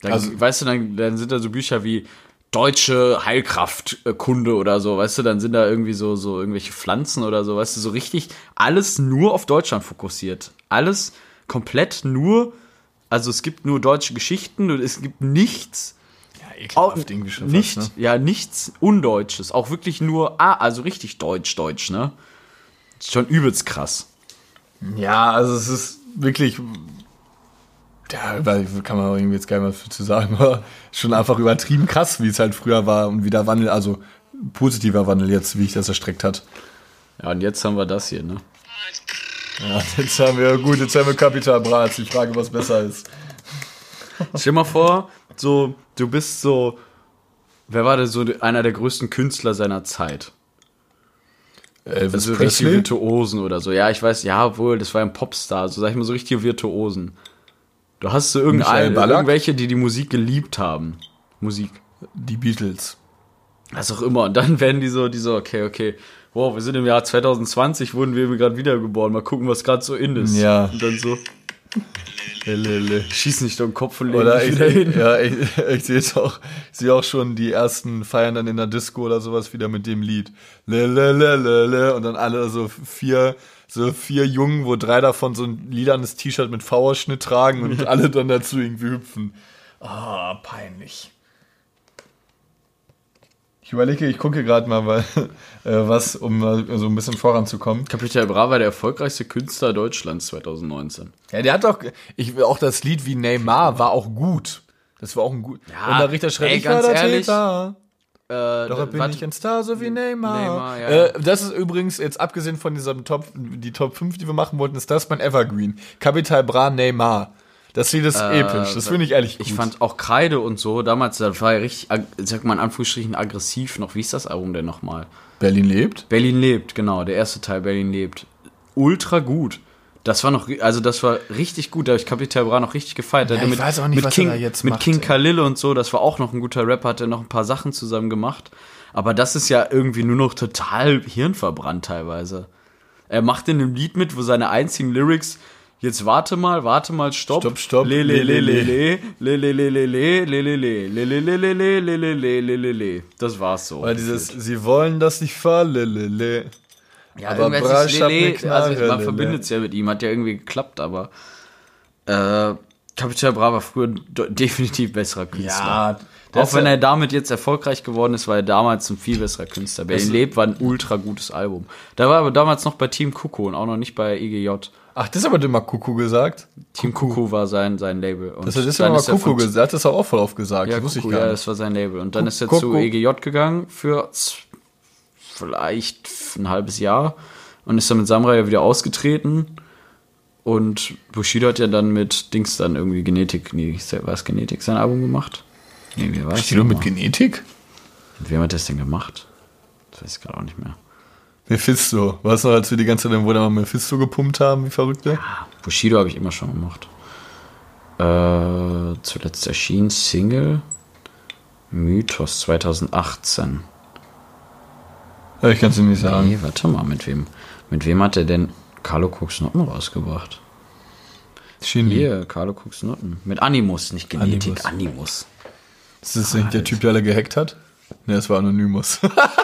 S4: Dann,
S1: Also-
S4: weißt du, dann, dann sind da so Bücher wie deutsche Heilkraftkunde oder so, weißt du, dann sind da irgendwie so, so irgendwelche Pflanzen oder so, weißt du, so richtig alles nur auf Deutschland fokussiert. Alles komplett nur, also es gibt nur deutsche Geschichten und es gibt nichts,
S1: ja, ekelhaft irgendwie schon fast,
S4: nicht,
S1: ne?
S4: ja, nichts Undeutsches, auch wirklich nur, ah, also richtig deutsch, deutsch, ne? Schon übelst krass.
S1: Ja, also es ist wirklich. Ja, weil kann man irgendwie jetzt gar nicht mehr zu sagen, aber schon einfach übertrieben krass, wie es halt früher war und wie der Wandel, also positiver Wandel jetzt, wie ich das erstreckt hat.
S4: Ja, und jetzt haben wir das hier, ne?
S1: Ja, jetzt haben wir, gut, jetzt haben wir Kapital Bratz. Die Frage, was besser ist.
S4: Stell mal vor, so, du bist so, wer war denn so einer der größten Künstler seiner Zeit?
S1: Elvis
S4: Also richtig
S1: Presley?
S4: Virtuosen oder so. Ja, ich weiß, ja, wohl, das war ein Popstar, so sag ich mal so richtige Virtuosen. Du hast so irgendeine, irgendwelche, die die Musik geliebt haben. Musik.
S1: Die Beatles.
S4: Was auch immer. Und dann werden die so, die so, okay, okay, wow, wir sind im Jahr 2020, wurden wir gerade wiedergeboren. Mal gucken, was gerade so in ist.
S1: Ja.
S4: Und dann so,
S1: Lele.
S4: schieß nicht den Kopf und leg
S1: Oder ich,
S4: wieder hin.
S1: ja, ich, ich sehe jetzt auch, ich sehe auch schon die ersten feiern dann in der Disco oder sowas wieder mit dem Lied. Le, le, le, le, le. Und dann alle so vier, so vier Jungen, wo drei davon so ein lilanes T-Shirt mit V-Ausschnitt tragen und alle dann dazu irgendwie hüpfen. Ah, peinlich. Ich überlege, ich gucke gerade mal, weil, was, um mal so ein bisschen voranzukommen.
S4: Capital Bra war der erfolgreichste Künstler Deutschlands 2019.
S1: Ja, der hat doch, ich auch das Lied wie Neymar war auch gut. Das war auch ein gut.
S4: Ja,
S1: und der Richter schreibt,
S4: ey,
S1: ich war
S4: ganz
S1: der
S4: ehrlich,
S1: Täter.
S4: Äh,
S1: Doch bin
S4: warte,
S1: ich ein Star, so wie Neymar.
S4: Neymar, ja.
S1: äh, das ist übrigens, jetzt abgesehen von diesem Top, die Top 5, die wir machen wollten, ist das mein Evergreen. Capital Bra Neymar. Das Lied ist episch. Das finde ich ehrlich gut.
S4: Äh, Ich fand auch Kreide und so, damals, das war ja richtig, ag- sag mal in Anführungsstrichen, aggressiv noch. Wie ist das Album denn nochmal?
S1: Berlin lebt.
S4: Berlin lebt, genau, der erste Teil Berlin lebt. Ultra gut. Das war noch, also das war richtig gut, da habe ich Capital Bra noch richtig gefeiert.
S1: Ja, ich weiß auch nicht,
S4: mit
S1: was
S4: King,
S1: er da jetzt
S4: Mit
S1: macht,
S4: King
S1: ey.
S4: Khalil und so, das war auch noch ein guter Rapper, hat er noch ein paar Sachen zusammen gemacht. Aber das ist ja irgendwie nur noch total hirnverbrannt teilweise. Er macht in einem Lied mit, wo seine einzigen Lyrics Jetzt warte mal, warte mal, stopp.
S1: Stopp, stopp.
S4: Le, le, le, le,
S1: Le,
S4: le, le, le, le, le, le, le, le, le, le, le, le, le, le, le, le, le, le, le. Das war's so.
S1: Weil dieses, sie wollen, falle, le, le.
S4: Ja,
S1: Aber Brasch hat ne Knarre,
S4: also man verbindet es ja mit ihm, hat ja irgendwie geklappt, aber äh, Capital Bra war früher de- definitiv besserer Künstler.
S1: das
S4: Auch wenn
S1: ja-
S4: er damit jetzt erfolgreich geworden ist, war er damals ein viel besserer Künstler. Berlin
S1: Das-
S4: lebt war ein ultra gutes Album. Da war aber damals noch bei Team Kuku und auch noch nicht bei IGJ.
S1: Ach, das hat aber immer Kuku gesagt.
S4: Team Kuku war sein, sein Label. Und
S1: Das hat das
S4: er
S1: Kuku gesagt. Das hat er auch voll oft gesagt.
S4: Ja,
S1: das wusste
S4: Kuku,
S1: ich gar
S4: ja, das war sein Label. Und dann
S1: Ku-
S4: ist er
S1: Kuku.
S4: zu EGJ gegangen für vielleicht ein halbes Jahr und ist dann mit Samurai ja wieder ausgetreten. Und Bushido hat ja dann mit Dings dann irgendwie Genetik, nee, war es Genetik sein Album gemacht? Nee, wie war
S1: du mit Genetik?
S4: Mit wem hat das denn gemacht? Das weiß ich gerade auch nicht mehr.
S1: Mephisto. Weißt du noch, als wir die ganze Zeit, wo wir mal Mephisto gepumpt haben, wie Verrückte?
S4: Ah, Bushido habe ich immer schon gemacht. Äh, zuletzt erschien Single Mythos 2018.
S1: Ja, ich kann es dir nicht sagen.
S4: Nee, warte mal, mit wem, mit wem hat er denn Carlo Cooks Noten rausgebracht?
S1: Shindy.
S4: Hier, Carlo Cooks Noten. Mit Animus, nicht Genetik,
S1: Animus.
S4: Animus.
S1: Ist das nicht der Typ, der alle gehackt hat? Ne, das war Anonymous.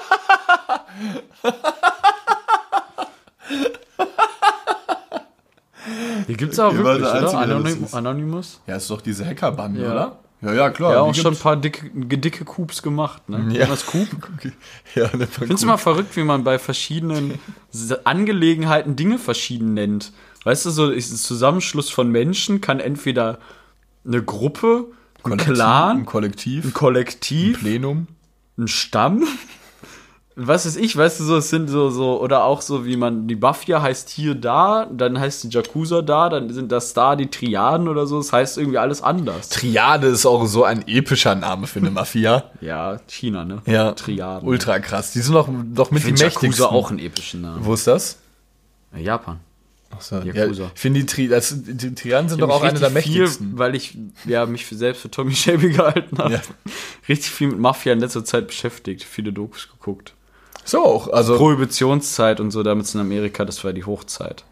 S4: Die gibt's auch
S1: Ihr war
S4: wirklich,
S1: der
S4: oder? Anonym. Anonymous?
S1: ja, ist doch diese Hackerbande,
S4: Ja.
S1: oder? Ja, ja, klar.
S4: Ja, auch schon ein paar dicke, dicke Coups gemacht, ne?
S1: Ja.
S4: Das Coup?
S1: Ja, ne,
S4: Findest du mal verrückt, wie man bei verschiedenen Angelegenheiten Dinge verschieden nennt? Weißt du, so ist ein Zusammenschluss von Menschen kann entweder eine Gruppe, ein
S1: Kollektiv,
S4: Clan,
S1: ein Kollektiv,
S4: ein Kollektiv,
S1: Plenum.
S4: ein Stamm. Was ist ich, weißt du, so, es sind so, so, oder auch so, wie man, die Mafia heißt hier da, dann heißt die Yakuza da, dann sind das da die Triaden oder so, es heißt irgendwie alles anders.
S1: Triade ist auch so ein epischer Name für eine Mafia.
S4: Ja, China, ne?
S1: Ja,
S4: Triaden.
S1: Ultra krass. Die sind doch, doch mit
S4: Ich
S1: die mächtigsten.
S4: Yakuza auch einen epischen Namen.
S1: Wo ist das?
S4: Japan.
S1: Achso, ja, ich finde die, Tri das, die Triaden sind doch auch eine der
S4: richtig viel,
S1: mächtigsten.
S4: weil ich ja, mich für, selbst für Tommy Shelby gehalten habe.
S1: Ja.
S4: Richtig viel mit Mafia in letzter Zeit beschäftigt, viele Dokus geguckt.
S1: So auch, also
S4: Prohibitionszeit und so, damals in Amerika, das war die Hochzeit.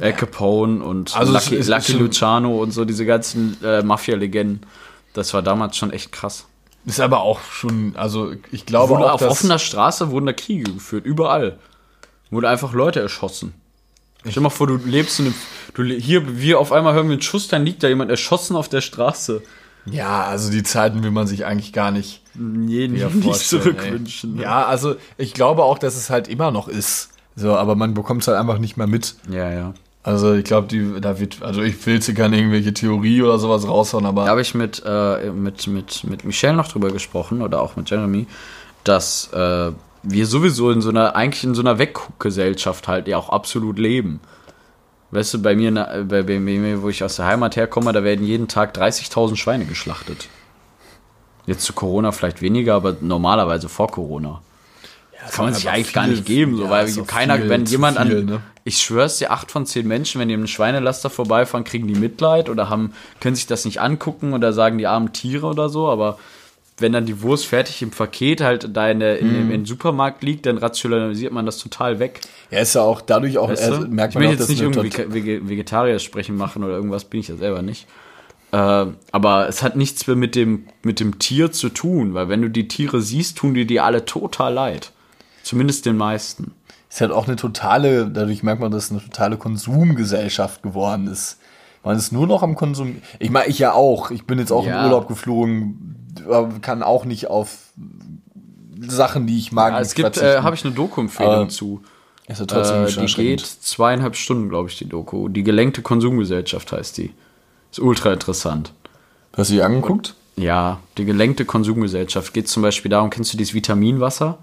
S4: Al Capone und
S1: Also
S4: Lucky,
S1: ist-
S4: Lucky Luciano und so diese ganzen äh, Mafia-Legenden. Das war damals schon echt krass.
S1: ist aber auch schon, also ich glaube
S4: Wurde
S1: auch,
S4: auf offener Straße wurden da Kriege geführt, überall. Wurde einfach Leute erschossen. Stell dir mal vor, du lebst in einem. Du, hier, wir auf einmal hören wir einen Schuss, dann liegt da jemand erschossen auf der Straße.
S1: Ja, also die Zeiten will man sich eigentlich gar nicht
S4: Nee,
S1: wieder
S4: nicht zurückwünschen. ne?
S1: Ja, also ich glaube auch, dass es halt immer noch ist. So, aber man bekommt es halt einfach nicht mehr mit.
S4: Ja, ja.
S1: Also ich glaube, die, da wird, also ich will hier keine irgendwelche Theorie oder sowas raushauen, aber
S4: Da habe ich mit, äh, mit, mit, mit Michelle noch drüber gesprochen oder auch mit Jeremy, dass äh, wir sowieso in so einer, eigentlich in so einer Wegguckgesellschaft halt ja auch absolut leben. Weißt du, bei mir, bei, bei mir, wo ich aus der Heimat herkomme, da werden jeden Tag 30.000 Schweine geschlachtet. Jetzt zu Corona vielleicht weniger, aber normalerweise vor Corona. Das kann man sich eigentlich gar
S1: viel-
S4: nicht geben, so,
S1: ja,
S4: weil keiner,
S1: viel
S4: wenn jemand
S1: viel,
S4: an,
S1: ne?
S4: ich schwör's dir, acht von zehn Menschen, wenn die mit einem Schweinelaster vorbeifahren, kriegen die Mitleid oder haben, können sich das nicht angucken oder sagen die armen Tiere oder so, aber wenn dann die Wurst fertig im Paket halt da in, der, in,
S1: Mhm.
S4: dem, im Supermarkt liegt, dann rationalisiert man das total weg.
S1: ja, ist ja auch dadurch auch,
S4: Weißt du?
S1: äh, merkt
S4: ich
S1: man
S4: will
S1: auch,
S4: jetzt
S1: dass
S4: nicht irgendwie Vegetarier sprechen machen oder irgendwas, bin ich ja selber nicht. Äh, aber es hat nichts mehr mit dem, mit dem Tier zu tun, weil wenn du die Tiere siehst, tun die dir alle total leid. Zumindest den meisten.
S1: ist halt auch eine totale, dadurch merkt man, dass es eine totale Konsumgesellschaft geworden ist. Man ist nur noch am Konsum. Ich meine, ich ja auch. Ich bin jetzt auch
S4: Ja.
S1: in Urlaub geflogen, aber kann auch nicht auf Sachen, die ich mag.
S4: Ja, es gibt, äh, habe ich eine Doku-Empfehlung
S1: Aber
S4: zu.
S1: ist ja trotzdem
S4: Äh,
S1: schon
S4: die geht zweieinhalb Stunden, glaube ich, die Doku. Die gelenkte Konsumgesellschaft heißt die. Ist ultra interessant.
S1: Hast du die angeguckt?
S4: Ja, die gelenkte Konsumgesellschaft geht zum Beispiel darum, kennst du dieses Vitaminwasser?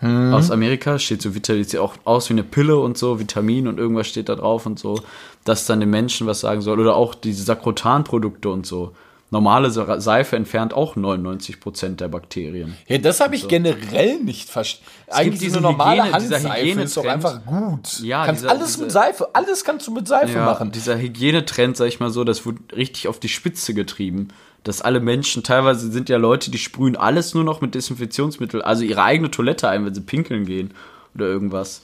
S4: Aus Amerika steht so Vitamin, sieht auch aus wie eine Pille und so, Vitamin und irgendwas steht da drauf und so, dass dann den Menschen was sagen soll. Oder auch diese Sakrotan-Produkte und so. Normale Seife entfernt auch 99% der Bakterien.
S1: Ja, das habe ich generell nicht verstanden. Eigentlich
S4: diese
S1: diese normale
S4: Hygiene-
S1: Handseife ist doch einfach gut.
S4: Ja,
S1: kannst
S4: dieser-
S1: alles
S4: diese-
S1: mit Seife, alles kannst du mit Seife
S4: Ja,
S1: machen.
S4: dieser Hygienetrend, sag ich mal so, das wurde richtig auf die Spitze getrieben. Dass alle Menschen, teilweise sind ja Leute, die sprühen alles nur noch mit Desinfektionsmittel, also ihre eigene Toilette ein, wenn sie pinkeln gehen oder irgendwas.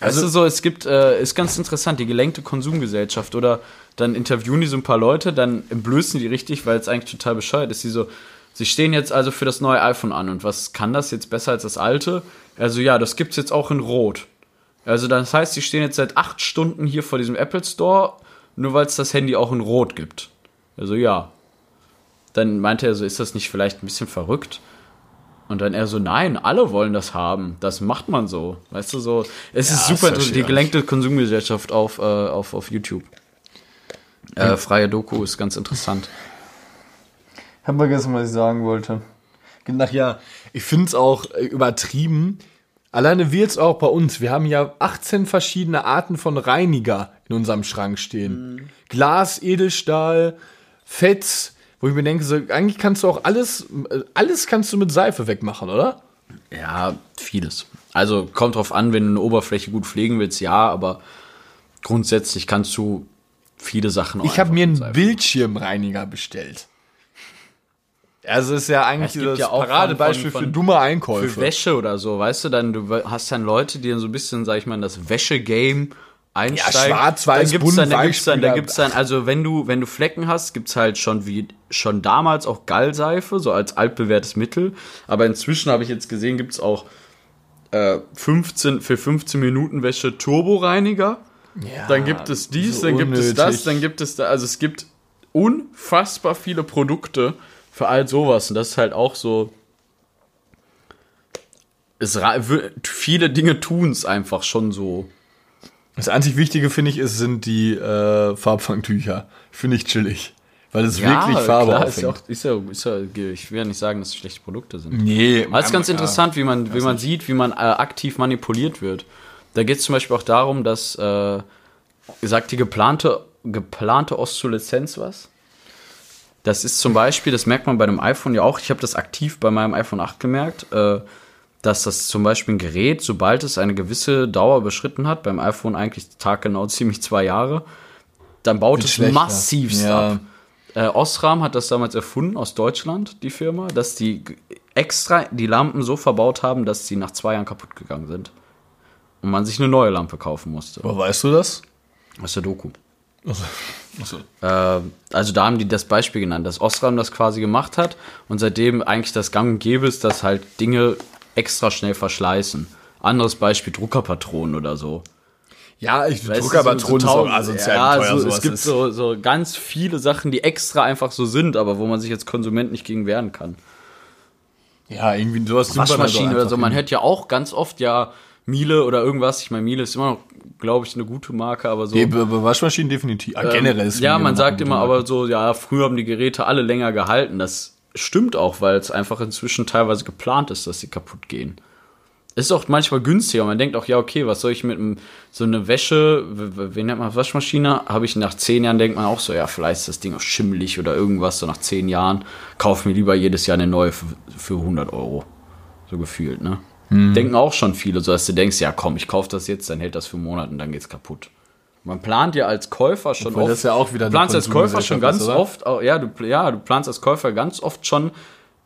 S4: Also du so, es gibt, äh, ist ganz interessant, die gelenkte Konsumgesellschaft oder dann interviewen die so ein paar Leute, dann entblößen die richtig, weil es eigentlich total bescheuert ist. Die so, sie stehen jetzt also für das neue iPhone an und was kann das jetzt besser als das alte? Also ja, das gibt's jetzt auch in Rot. Also das heißt, sie stehen jetzt seit acht Stunden hier vor diesem Apple Store, nur weil es das Handy auch in Rot gibt. Also ja. Dann meinte er so, ist das nicht vielleicht ein bisschen verrückt? Und dann er so, nein, alle wollen das haben. Das macht man so. Weißt du, so. Es ist
S1: das
S4: super interessant. Die gelenkte Konsumgesellschaft auf, äh, auf, auf YouTube. Äh, freie Doku ist ganz interessant.
S1: Ich habe vergessen, was ich sagen wollte. Ach ja, ich finde es auch äh, übertrieben. Alleine wir jetzt auch bei uns. Wir haben ja 18 verschiedene Arten von Reiniger in unserem Schrank stehen. Glas, Edelstahl, Fett. Wo ich mir denke, so, eigentlich kannst du auch alles, alles kannst du mit Seife wegmachen, oder?
S4: Ja, vieles. Also kommt drauf an, wenn du eine Oberfläche gut pflegen willst, ja, aber grundsätzlich kannst du viele Sachen auch
S1: Ich habe mir einen
S4: Seife-
S1: Bildschirmreiniger bestellt. Also ist ja eigentlich
S4: gibt
S1: das
S4: ja auch von-
S1: Paradebeispiel
S4: von-
S1: für dumme Einkäufe.
S4: für Wäsche oder so, weißt du, dann du hast dann Leute, die dann so ein bisschen, sag ich mal, in das Wäsche-Game einsteigt,
S1: Ja, schwarz, weiß,
S4: dann gibt's dann, dann gibt's dann,
S1: Weichspüler.
S4: gibt's dann, also wenn du, wenn du Flecken hast, gibt's halt schon wie schon damals auch Gallseife, so als altbewährtes Mittel. Aber inzwischen habe ich jetzt gesehen, gibt's auch äh, 15 für 15 Minuten Wäsche Turboreiniger. dann gibt es dies,
S1: so
S4: dann gibt es das,
S1: unnötig.
S4: dann gibt es da, also es gibt unfassbar viele Produkte für all sowas und das ist halt auch so. Es, viele Dinge tun's einfach schon so.
S1: Das einzig Wichtige, finde ich, ist, sind die äh, Farbfangtücher. Finde ich chillig. Weil es wirklich Farbe
S4: klar, ist ja, auch, ist, ja, ist ja, ich will ja nicht sagen, dass es schlechte Produkte sind.
S1: Nee,
S4: Aber es ist ganz
S1: ja.
S4: interessant, wie man, wie man sieht, wie man äh, aktiv manipuliert wird. Da geht es zum Beispiel auch darum, dass, äh, sagt die geplante, geplante Oszuleszenz was? Das ist zum Beispiel, das merkt man bei dem iPhone ja auch, ich habe das aktiv bei meinem iPhone 8 gemerkt, äh, dass das zum Beispiel ein Gerät, sobald es eine gewisse Dauer überschritten hat, beim iPhone eigentlich taggenau ziemlich zwei Jahre, dann baut es
S1: schlechter.
S4: massivst
S1: Ja.
S4: ab. Äh, Osram hat das damals erfunden aus Deutschland, die Firma, dass die extra die Lampen so verbaut haben, dass sie nach zwei Jahren kaputt gegangen sind. Und man sich eine neue Lampe kaufen musste.
S1: Aber weißt du das?
S4: Aus der Doku.
S1: Achso.
S4: Äh, also da haben die das Beispiel genannt, dass Osram das quasi gemacht hat und seitdem eigentlich das Gang und Gäbe ist, dass halt Dinge extra schnell verschleißen. Anderes Beispiel Druckerpatronen oder so.
S1: Ja, ich
S4: du,
S1: Druckerpatronen
S4: so- so
S1: auch
S4: tausend-
S1: asozial
S4: ja,
S1: teuer,
S4: so,
S1: sowas
S4: Es gibt
S1: ist.
S4: so, so ganz viele Sachen, die extra einfach so sind, aber wo man sich als Konsument nicht gegen wehren kann.
S1: Ja, irgendwie sowas man halt
S4: Waschmaschine oder so. Man hört ja auch ganz oft ja Miele oder irgendwas. Ich meine, Miele ist immer noch, glaube ich, eine gute Marke, aber so.
S1: Bei Waschmaschinen definitiv. Ah, generell ist
S4: ja,
S1: Miele
S4: man sagt immer,
S1: Marke.
S4: aber so, ja, früher haben die Geräte alle länger gehalten. Das stimmt auch, weil es einfach inzwischen teilweise geplant ist, dass sie kaputt gehen. Ist auch manchmal günstiger. Man denkt auch, ja, okay, was soll ich mit einem, so eine Wäsche, w- w- wie nennt man Waschmaschine? Habe ich nach zehn Jahren, denkt man auch so, ja, vielleicht ist das Ding auch schimmelig oder irgendwas. So nach zehn Jahren kauf mir lieber jedes Jahr eine neue für, für 100 Euro. So gefühlt, ne?
S1: Hm.
S4: Denken auch schon viele, so dass du denkst, ja, komm, ich kaufe das jetzt, dann hält das für einen Monat und dann geht's kaputt. Man plant ja als Käufer schon
S1: Obwohl
S4: oft.
S1: das ja auch wieder
S4: du planst als Käufer schon ganz
S1: ist, oder?
S4: oft, auch- ja, du, ja, du planst als Käufer ganz oft schon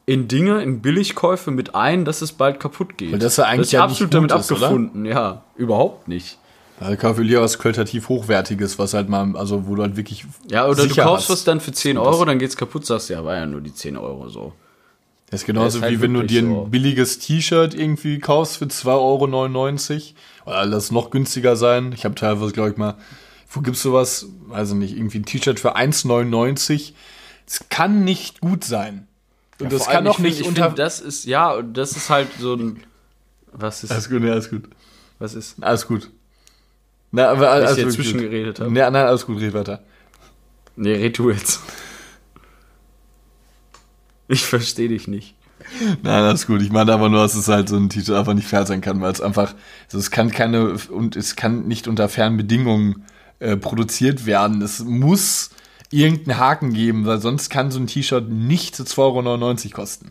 S4: in Dinge, in Billigkäufe mit ein, dass es bald kaputt geht.
S1: Weil das ja eigentlich
S4: ist
S1: ja
S4: absolut damit
S1: ist, oder?
S4: abgefunden, ja, überhaupt nicht.
S1: Also kaufe lieber was qualitativ hochwertiges, was halt mal, also wo du halt wirklich
S4: Ja, oder du kaufst
S1: hast.
S4: was dann für 10 Euro, dann geht's kaputt, sagst du, ja, war ja nur die 10 Euro so.
S1: Das ist genauso
S4: ist halt
S1: wie wenn du dir ein
S4: so.
S1: billiges T-Shirt irgendwie kaufst für 2,99 Euro. Oder lass noch günstiger sein. Ich habe teilweise, glaube ich mal, wo gibt's sowas? Also nicht, irgendwie ein T-Shirt für 1,99. Es kann nicht gut sein. Und das
S4: Vor
S1: kann auch
S4: ich
S1: nicht
S4: find,
S1: unter.
S4: Ich find, das ist, ja, und das ist halt so ein. Was ist.
S1: alles gut, ja, alles gut.
S4: was ist.
S1: Alles gut. Na, aber
S4: Dass
S1: alles
S4: ich dazwischen
S1: gut.
S4: geredet habe.
S1: Ja, nein, alles gut, red weiter.
S4: Nee, red du jetzt. Ich verstehe dich nicht.
S1: Nein, alles gut. Ich meine aber nur, dass es halt so ein T-Shirt einfach nicht fair sein kann, weil es einfach, also es kann keine, und es kann nicht unter fairen Bedingungen äh, produziert werden. Es muss irgendeinen Haken geben, weil sonst kann so ein T-Shirt nicht 2,99 Euro kosten.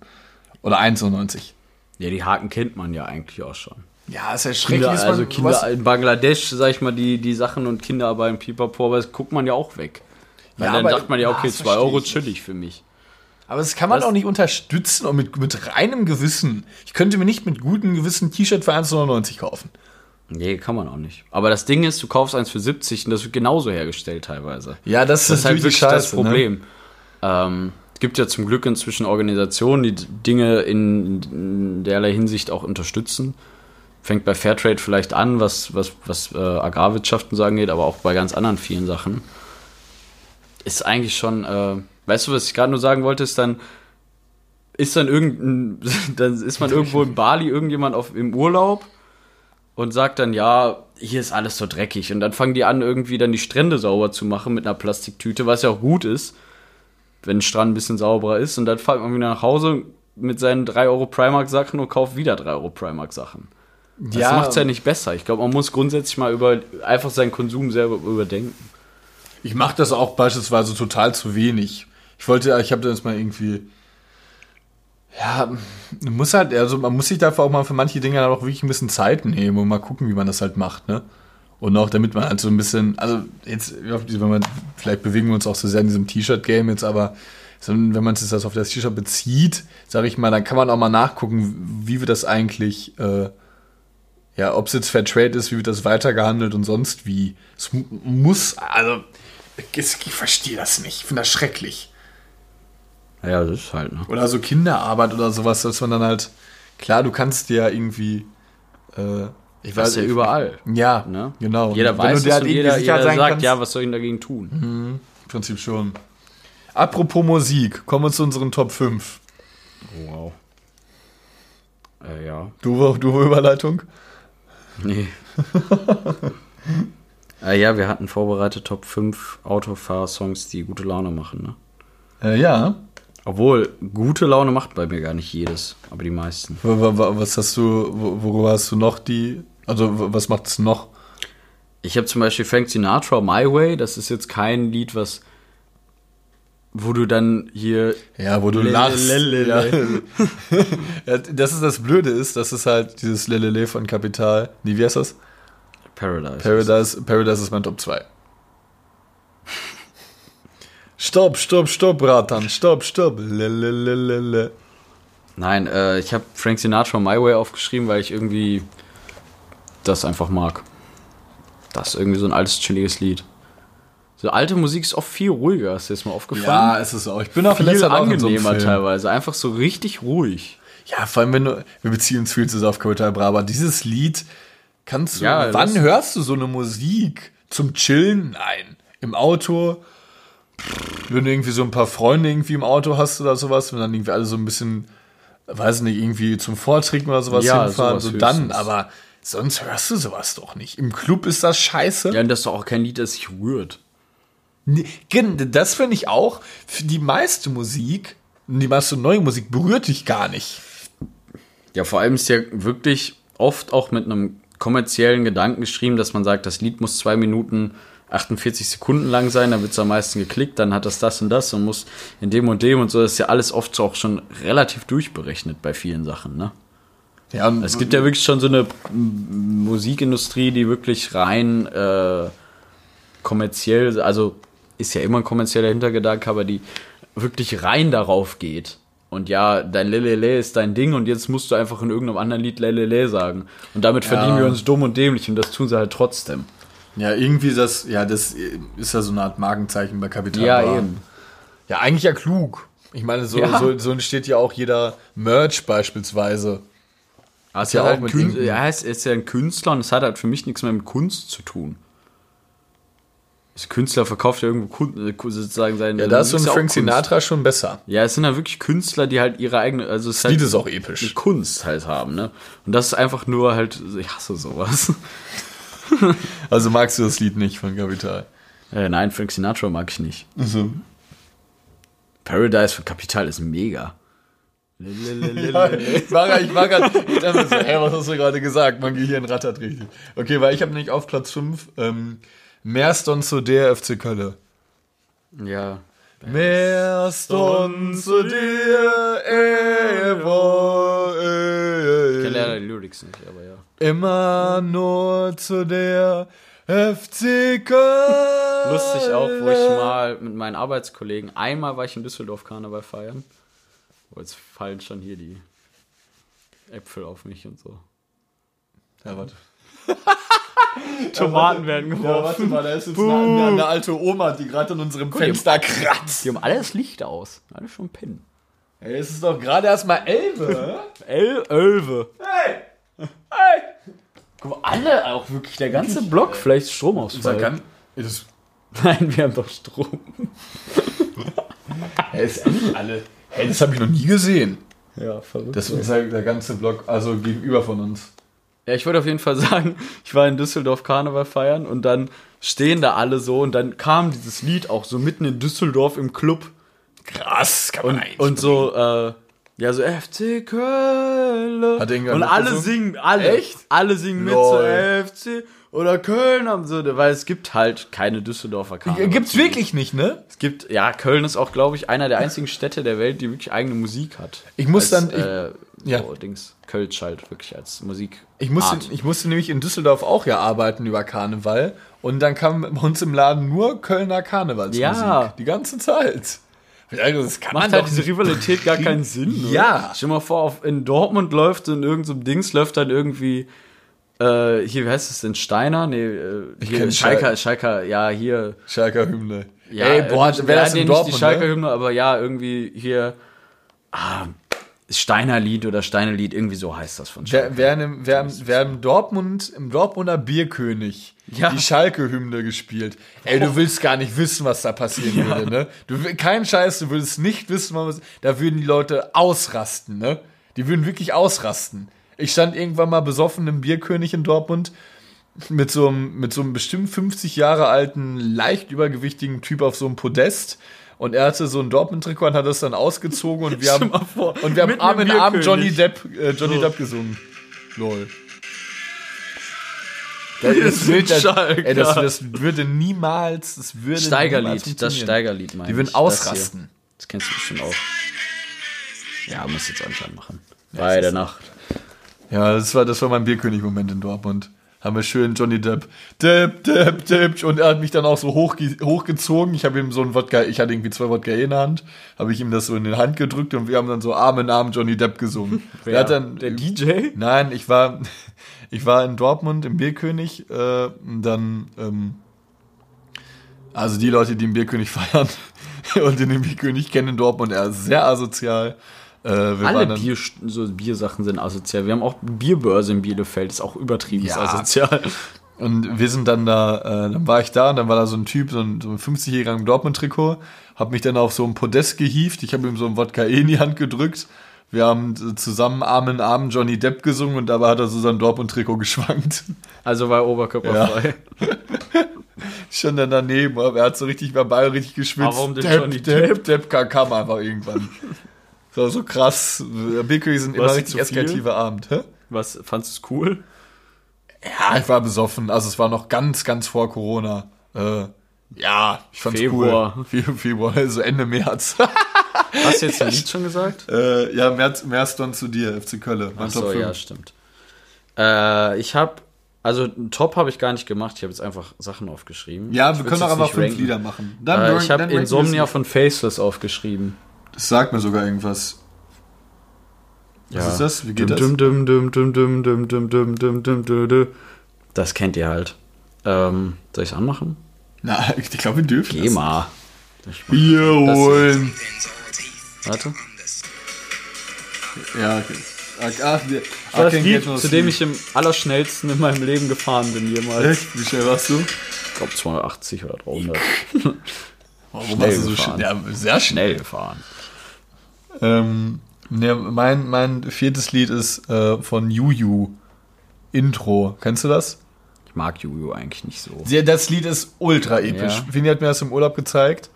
S1: Oder 1,99 Euro.
S4: Ja, die Haken kennt man ja eigentlich auch schon.
S1: Ja, ist ja
S4: Kinder, also Kinder in Bangladesch, sag ich mal, die, die Sachen und Kinderarbeit, Pipapo, aber das guckt man ja auch weg. Weil
S1: Ja,
S4: dann
S1: aber-
S4: sagt man ja, okay,
S1: Ah, das
S4: 2
S1: versteh
S4: Euro chillig für mich.
S1: Aber das kann man
S4: Das-
S1: auch nicht unterstützen und mit, mit reinem Gewissen. Ich könnte mir nicht mit gutem Gewissen ein T-Shirt für 1,99 Euro kaufen.
S4: Nee, kann man auch nicht. Aber das Ding ist, du kaufst eins für 70 und das wird genauso hergestellt teilweise.
S1: Ja, das,
S4: Das ist halt wirklich das
S1: scheiße, ne?
S4: Problem. Ähm, es gibt ja zum Glück inzwischen Organisationen, die Dinge in, in derlei Hinsicht auch unterstützen. Fängt bei Fairtrade vielleicht an, was, was, was äh, Agrarwirtschaften so angeht, aber auch bei ganz anderen vielen Sachen. Ist eigentlich schon, äh, weißt du, was ich gerade nur sagen wollte, ist dann, ist dann irgendein, dann ist man irgendwo in Bali, irgendjemand auf, im Urlaub und sagt dann, ja, hier ist alles so dreckig. Und dann fangen die an, irgendwie dann die Strände sauber zu machen mit einer Plastiktüte, was ja auch gut ist, wenn ein Strand ein bisschen sauberer ist. Und dann fährt man wieder nach Hause mit seinen 3 Euro Primark-Sachen und kauft wieder 3 Euro Primark-Sachen. Das
S1: Ja.
S4: macht's ja nicht besser. Ich glaube, man muss grundsätzlich mal über einfach seinen Konsum selber überdenken.
S1: Ich mache das auch beispielsweise total zu wenig. Ich wollte, ich habe das mal irgendwie. Ja, man muss halt, also man muss sich dafür auch mal für manche Dinge dann auch wirklich ein bisschen Zeit nehmen und mal gucken, wie man das halt macht, ne? Und auch damit man halt so ein bisschen, also jetzt, wenn man, vielleicht bewegen wir uns auch so sehr in diesem T-Shirt-Game jetzt, aber wenn man sich das auf das T-Shirt bezieht, sage ich mal, dann kann man auch mal nachgucken, wie wir das eigentlich, äh, ja, ob es jetzt Fair Trade ist, wie wird das weitergehandelt und sonst wie. Es mu- muss, also, ich verstehe das nicht. Ich finde das schrecklich.
S4: Ja, das ist halt, ne?
S1: Oder so Kinderarbeit oder sowas, dass man dann halt, klar, du kannst dir ja irgendwie, äh, ich
S4: ist ja überall.
S1: Ja,
S4: Ne?
S1: genau.
S4: Jeder
S1: Wenn
S4: weiß
S1: du
S4: es
S1: dir halt
S4: jeder, jeder sagt,
S1: kannst-
S4: ja, was soll ich denn dagegen tun?
S1: Im Prinzip schon. Apropos Musik, kommen wir zu unseren Top 5.
S4: Wow. Äh, ja.
S1: Du, du Überleitung?
S4: Nee. äh, ja, wir hatten vorbereitet Top 5 Autofahr-Songs, die gute Laune machen, ne?
S1: Äh, ja.
S4: Obwohl, gute Laune macht bei mir gar nicht jedes, aber die meisten.
S1: Wa- wa- wa- Was hast du, wo- worüber hast du noch die, also wa- was macht es noch?
S4: Ich habe zum Beispiel Frank Sinatra, My Way, das ist jetzt kein Lied, was wo du dann hier
S1: Ja, wo du lachst. Ja, das ist das Blöde ist, das ist halt dieses Lelele von Kapital. Nee, wie heißt das?
S4: Paradise.
S1: Paradise, Paradise ist mein Top 2. Stopp, stopp, stopp, Ratan, stopp, stopp. Lelelelele.
S4: Nein, äh, ich habe Frank Sinatra My Way aufgeschrieben, weil ich irgendwie das einfach mag. Das ist irgendwie so ein altes, chilliges Lied. So alte Musik ist oft viel ruhiger, ist dir das mal aufgefallen?
S1: Ja, ist es auch. Ich bin auch
S4: viel
S1: letzter so
S4: angenehmer
S1: Film.
S4: teilweise. Einfach so richtig ruhig.
S1: Ja, vor allem, wenn du, wir beziehen uns viel zu sehr auf Kapital Bra, aber dieses Lied kannst du,
S4: Ja,
S1: wann hörst du so eine Musik? Zum Chillen? Nein. Im Auto? Wenn du irgendwie so ein paar Freunde irgendwie im Auto hast oder sowas, wenn dann irgendwie alle so ein bisschen, weiß nicht, irgendwie zum Vortrinken oder sowas
S4: Ja,
S1: hinfahren,
S4: sowas
S1: so dann, aber sonst hörst du sowas doch nicht. Im Club ist das scheiße.
S4: Ja, und das ist doch auch kein Lied, das sich rührt.
S1: Nee, Das finde ich auch. Für die meiste Musik, die meiste neue Musik berührt dich gar nicht.
S4: Ja, vor allem ist ja wirklich oft auch mit einem kommerziellen Gedanken geschrieben, dass man sagt, das Lied muss zwei Minuten 48 Sekunden lang sein, dann wird es am meisten geklickt, dann hat das das und das und muss in dem und dem und so. Das ist ja alles oft so auch schon relativ durchberechnet bei vielen Sachen, ne?
S1: Ja,
S4: Es gibt ja wirklich schon so eine Musikindustrie, die wirklich rein äh, kommerziell, also ist ja immer ein kommerzieller Hintergedanke, aber die wirklich rein darauf geht. Und ja, dein Lelele ist dein Ding und jetzt musst du einfach in irgendeinem anderen Lied Lelele sagen. Und damit verdienen wir uns dumm und dämlich und das tun sie halt trotzdem.
S1: Ja, irgendwie das, ja, das ist ja so eine Art Markenzeichen bei Kapital.
S4: Ja,
S1: Bra.
S4: eben.
S1: Ja, eigentlich ja klug. Ich meine, so,
S4: Ja.
S1: so, so entsteht ja auch jeder Merch beispielsweise.
S4: Es
S1: ja
S4: ja
S1: auch
S4: halt
S1: mit
S4: ja, es ist ja ein Künstler und es hat halt für mich nichts mehr mit Kunst zu tun. Das Künstler verkauft ja irgendwo Kun äh, sozusagen seine
S1: Ja, da ist so ein
S4: ja
S1: Frank
S4: Kunst.
S1: Sinatra schon besser.
S4: Ja, es sind halt wirklich Künstler, die halt ihre eigene, also es
S1: Das
S4: halt
S1: Lied ist auch episch.
S4: Kunst halt haben, ne? Und das ist einfach nur halt, ich hasse sowas.
S1: Also magst du das Lied nicht von Kapital?
S4: äh, nein, Frank Sinatra mag ich nicht.
S1: Also,
S4: Paradise für Kapital ist mega.
S1: ich war grad- ich war gerade, ich dachte mir so, hey, was hast du gerade gesagt? Mein Gehirn rattert richtig. Okay, weil ich habe nämlich auf Platz 5 ähm, Merston zu der FC Kölle.
S4: Ja.
S1: Merston zu dir, Evo,
S4: Ich kenne leider die Lyrics nicht, aber ja.
S1: Immer nur zu der FC Köln.
S4: Lustig auch, wo ich mal mit meinen Arbeitskollegen, einmal war ich in Düsseldorf Karneval feiern. Oh, jetzt fallen schon hier die Äpfel auf mich und so.
S1: Ja, warte.
S4: Tomaten werden
S1: Ja, warte mal, da ist jetzt eine, eine alte Oma, die gerade an unserem Fenster kratzt.
S4: Die haben alle das Licht aus. Alle schon pennen.
S1: Ey, es ist doch gerade erst mal Elbe.
S4: El Ölve.
S1: hey! Hey!
S4: Guck mal, alle auch wirklich, der ganze Block, vielleicht Stromausfall.
S1: Das,
S4: Nein, wir haben doch Strom.
S1: hey, ist endlich alle. Hey, das habe ich noch nie gesehen.
S4: Ja, verrückt.
S1: Das ist halt der ganze Block, also gegenüber von uns.
S4: Ja, ich würde auf jeden Fall sagen, ich war in Düsseldorf Karneval feiern und dann stehen da alle so und dann kam dieses Lied auch so mitten in Düsseldorf im Club
S1: Krass, kann man
S4: und, und so, äh, ja, so FC Köln.
S1: Hat irgendwer
S4: Und alle
S1: mitgesungen?
S4: singen, alle.
S1: Echt?
S4: Alle singen mit
S1: Lol.
S4: so FC oder Köln haben so, weil es gibt halt keine Düsseldorfer Karneval.
S1: Gibt's wirklich nicht, ne?
S4: Es gibt, ja, Köln ist auch, glaube ich, einer der einzigen Städte der Welt, die wirklich eigene Musik hat.
S1: Ich muss
S4: als,
S1: dann- ich-
S4: äh,
S1: ja.
S4: so, Dings, Kölsch halt wirklich als Musik.
S1: Ich musste, ich musste nämlich in Düsseldorf auch ja arbeiten über Karneval. Und dann kam bei uns im Laden nur Kölner Karnevalsmusik.
S4: Ja.
S1: Die ganze Zeit. Also, Das kann
S4: Macht
S1: man
S4: halt diese
S1: nicht-
S4: Rivalität gar keinen Sinn. Ne?
S1: Ja.
S4: Stell dir mal vor, auf, in Dortmund läuft in irgendeinem Dings läuft dann irgendwie Äh, hier, wie heißt es denn? Steiner? Nee, äh, hier Schalker,
S1: Schal-
S4: Schalker, ja, hier.
S1: Schalker Hymne.
S4: Ja,
S1: Ey, boah,
S4: äh,
S1: wäre das in
S4: nicht
S1: Dortmund,
S4: die Schalker
S1: ne?
S4: Hymne, aber ja, irgendwie hier. Ah, Steiner Lied oder Steiner Lied, irgendwie so heißt das von Schalke.
S1: Wer, wer, im, wer, wer im Dortmund, im Dortmunder Bierkönig
S4: Ja.
S1: die Schalke-Hymne gespielt. Ey, du willst gar nicht wissen, was da passieren würde, ne? Du, kein Scheiß, du würdest nicht wissen, was, da würden die Leute ausrasten, ne? Die würden wirklich ausrasten. Ich stand irgendwann mal besoffen im Bierkönig in Dortmund mit so einem, mit so einem bestimmt 50 Jahre alten, leicht übergewichtigen Typ auf so einem Podest. Und er hatte so ein Dortmund-Trikot und hat das dann ausgezogen und wir haben,
S4: vor,
S1: und wir haben Arm in Arm. Johnny Depp, äh, Johnny
S4: So.
S1: Depp gesungen. Lol. Das, das, wird, das, ey, das, das würde niemals, das würde niemals
S4: Steigerlied, das. Steigerlied meine
S1: Die würden ausrasten.
S4: Das kennst du bestimmt auch. Ja, muss jetzt anscheinend machen. Bei der Nacht.
S1: Ja, das war, das war mein Bierkönig-Moment in Dortmund. Haben wir schön Johnny Depp, Depp, Depp, Depp. Und er hat mich dann auch so hoch, hochgezogen. Ich habe ihm so ein Wodka, ich hatte irgendwie zwei Wodka in der Hand, habe ich ihm das so in die Hand gedrückt und wir haben dann so Arm in Arm Johnny Depp gesungen.
S4: Wer?
S1: Er hat dann,
S4: Der DJ?
S1: Nein, ich war, ich war in Dortmund im Bierkönig, äh, und dann, ähm, also die Leute, die im Bierkönig feiern und den Bierkönig kennen in Dortmund, er ist sehr asozial. Äh,
S4: Alle Bier, so Biersachen sind asozial. Wir haben auch Bierbörse in Bielefeld, ist auch übertrieben
S1: Ja.
S4: asozial.
S1: Und wir sind dann da, äh, dann war ich da und dann war da so ein Typ, so ein, so ein 50-jähriger im Dortmund-Trikot, hab mich dann auf so ein Podest gehievt, ich habe ihm so ein Wodka in die Hand gedrückt. Wir haben zusammen Arm in Arm Johnny Depp gesungen und dabei hat er so sein Dortmund-Trikot geschwankt.
S4: Also war oberkörperfrei.
S1: Schon dann daneben, aber er hat so richtig verbal richtig geschwitzt.
S4: Warum denn
S1: Depp,
S4: Johnny
S1: Depp, Depp, Depp kam einfach irgendwann. So, so krass. Bierkönig sind immer richtig
S4: zu viel?
S1: eskalative Abend. Hä?
S4: Was, fandest du es cool?
S1: Ja, ich war besoffen. Also es war noch ganz, ganz vor Corona. Äh, ja, ich fand's
S4: Februar.
S1: cool. Fe- Februar, also Ende März.
S4: Hast du jetzt ein Lied schon gesagt?
S1: äh, ja, März, März dann zu dir, FC Kölle. Mein
S4: Ach so,
S1: Top 5.
S4: ja, stimmt. Äh, ich habe, also einen Top habe ich gar nicht gemacht. Ich habe jetzt einfach Sachen aufgeschrieben.
S1: Ja, wir können auch einfach fünf
S4: ranken.
S1: Lieder machen. Dann
S4: Äh, ich habe Insomnia von Faceless aufgeschrieben.
S1: Das sagt mir sogar irgendwas. Was ja. ist das? Wie geht das?
S4: Das kennt ihr halt. Ähm, soll ich es anmachen?
S1: Na, ich glaube, wir dürfen
S4: Geh
S1: das.
S4: mal.
S1: Bier holen.
S4: Warte.
S1: Ja, okay. Ach, nee. War
S4: das Lied, zu dem ich im allerschnellsten in meinem Leben gefahren bin jemals.
S1: Echt? Wie schnell warst du?
S4: Ich glaube 280 oder 300.
S1: Warum warst du so schnell? Ja, sehr schnell
S4: gefahren.
S1: Ähm, ne, mein, mein viertes Lied ist äh, von Juju. Intro. Kennst du das?
S4: Ich mag Juju eigentlich nicht so.
S1: Ja, Das Lied ist ultra episch.
S4: Ja.
S1: Fini hat mir das im Urlaub gezeigt.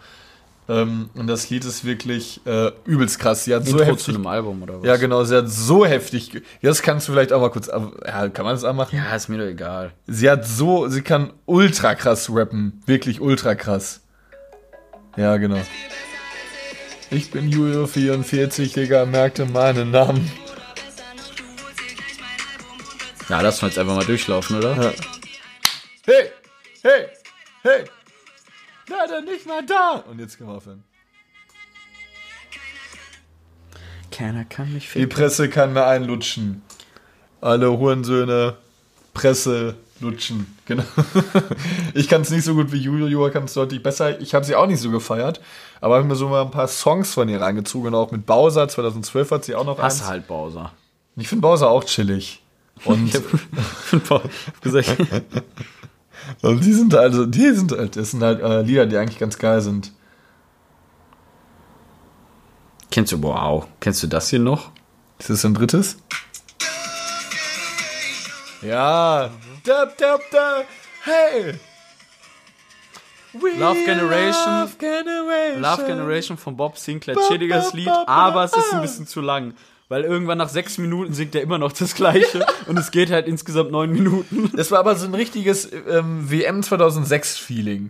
S1: Ähm, und das Lied ist wirklich äh, übelst krass. Sie hat so
S4: Intro zu
S1: heftig.
S4: einem Album oder was?
S1: Ja, genau, sie hat so heftig. Das kannst du vielleicht auch mal kurz. Ja, kann man das anmachen?
S4: Ja, ist mir doch egal.
S1: Sie hat so, sie kann ultra krass rappen. Wirklich ultra krass. Ja, genau. Ich bin Julio 44, Digga, merkte meinen Namen.
S4: Ja, lass uns jetzt einfach mal durchlaufen, oder?
S1: Ja. Hey, hey, hey. Leider nicht mal da. Und jetzt können wir aufhören.
S4: Keiner kann mich
S1: Die Presse kann mir einlutschen. Alle Hurensöhne, Presse lutschen. Genau. Ich kann es nicht so gut wie Julio. Julio kann es deutlich besser. Ich habe sie auch nicht so gefeiert. Aber habe mir so mal ein paar Songs von ihr reingezogen. Und auch mit Bowser. 2012 hat sie auch noch
S4: Hasse
S1: eins.
S4: halt Bowser.
S1: Ich finde Bowser auch chillig. Und,
S4: gesagt.
S1: und die sind also, die sind halt, das sind halt äh, Lieder, die eigentlich ganz geil sind.
S4: Kennst du, wow, kennst du das hier noch?
S1: Ist das ein drittes? Ja. Dab, dab, dab. Hey. We
S4: Love Generation.
S1: Love Generation.
S4: Love Generation von Bob Sinclair, chilliges Lied, aber es ist ein bisschen zu lang. Weil irgendwann nach sechs Minuten singt er immer noch das Gleiche und es geht halt insgesamt neun Minuten.
S1: Das war aber so ein richtiges ähm, WM 2006 Feeling.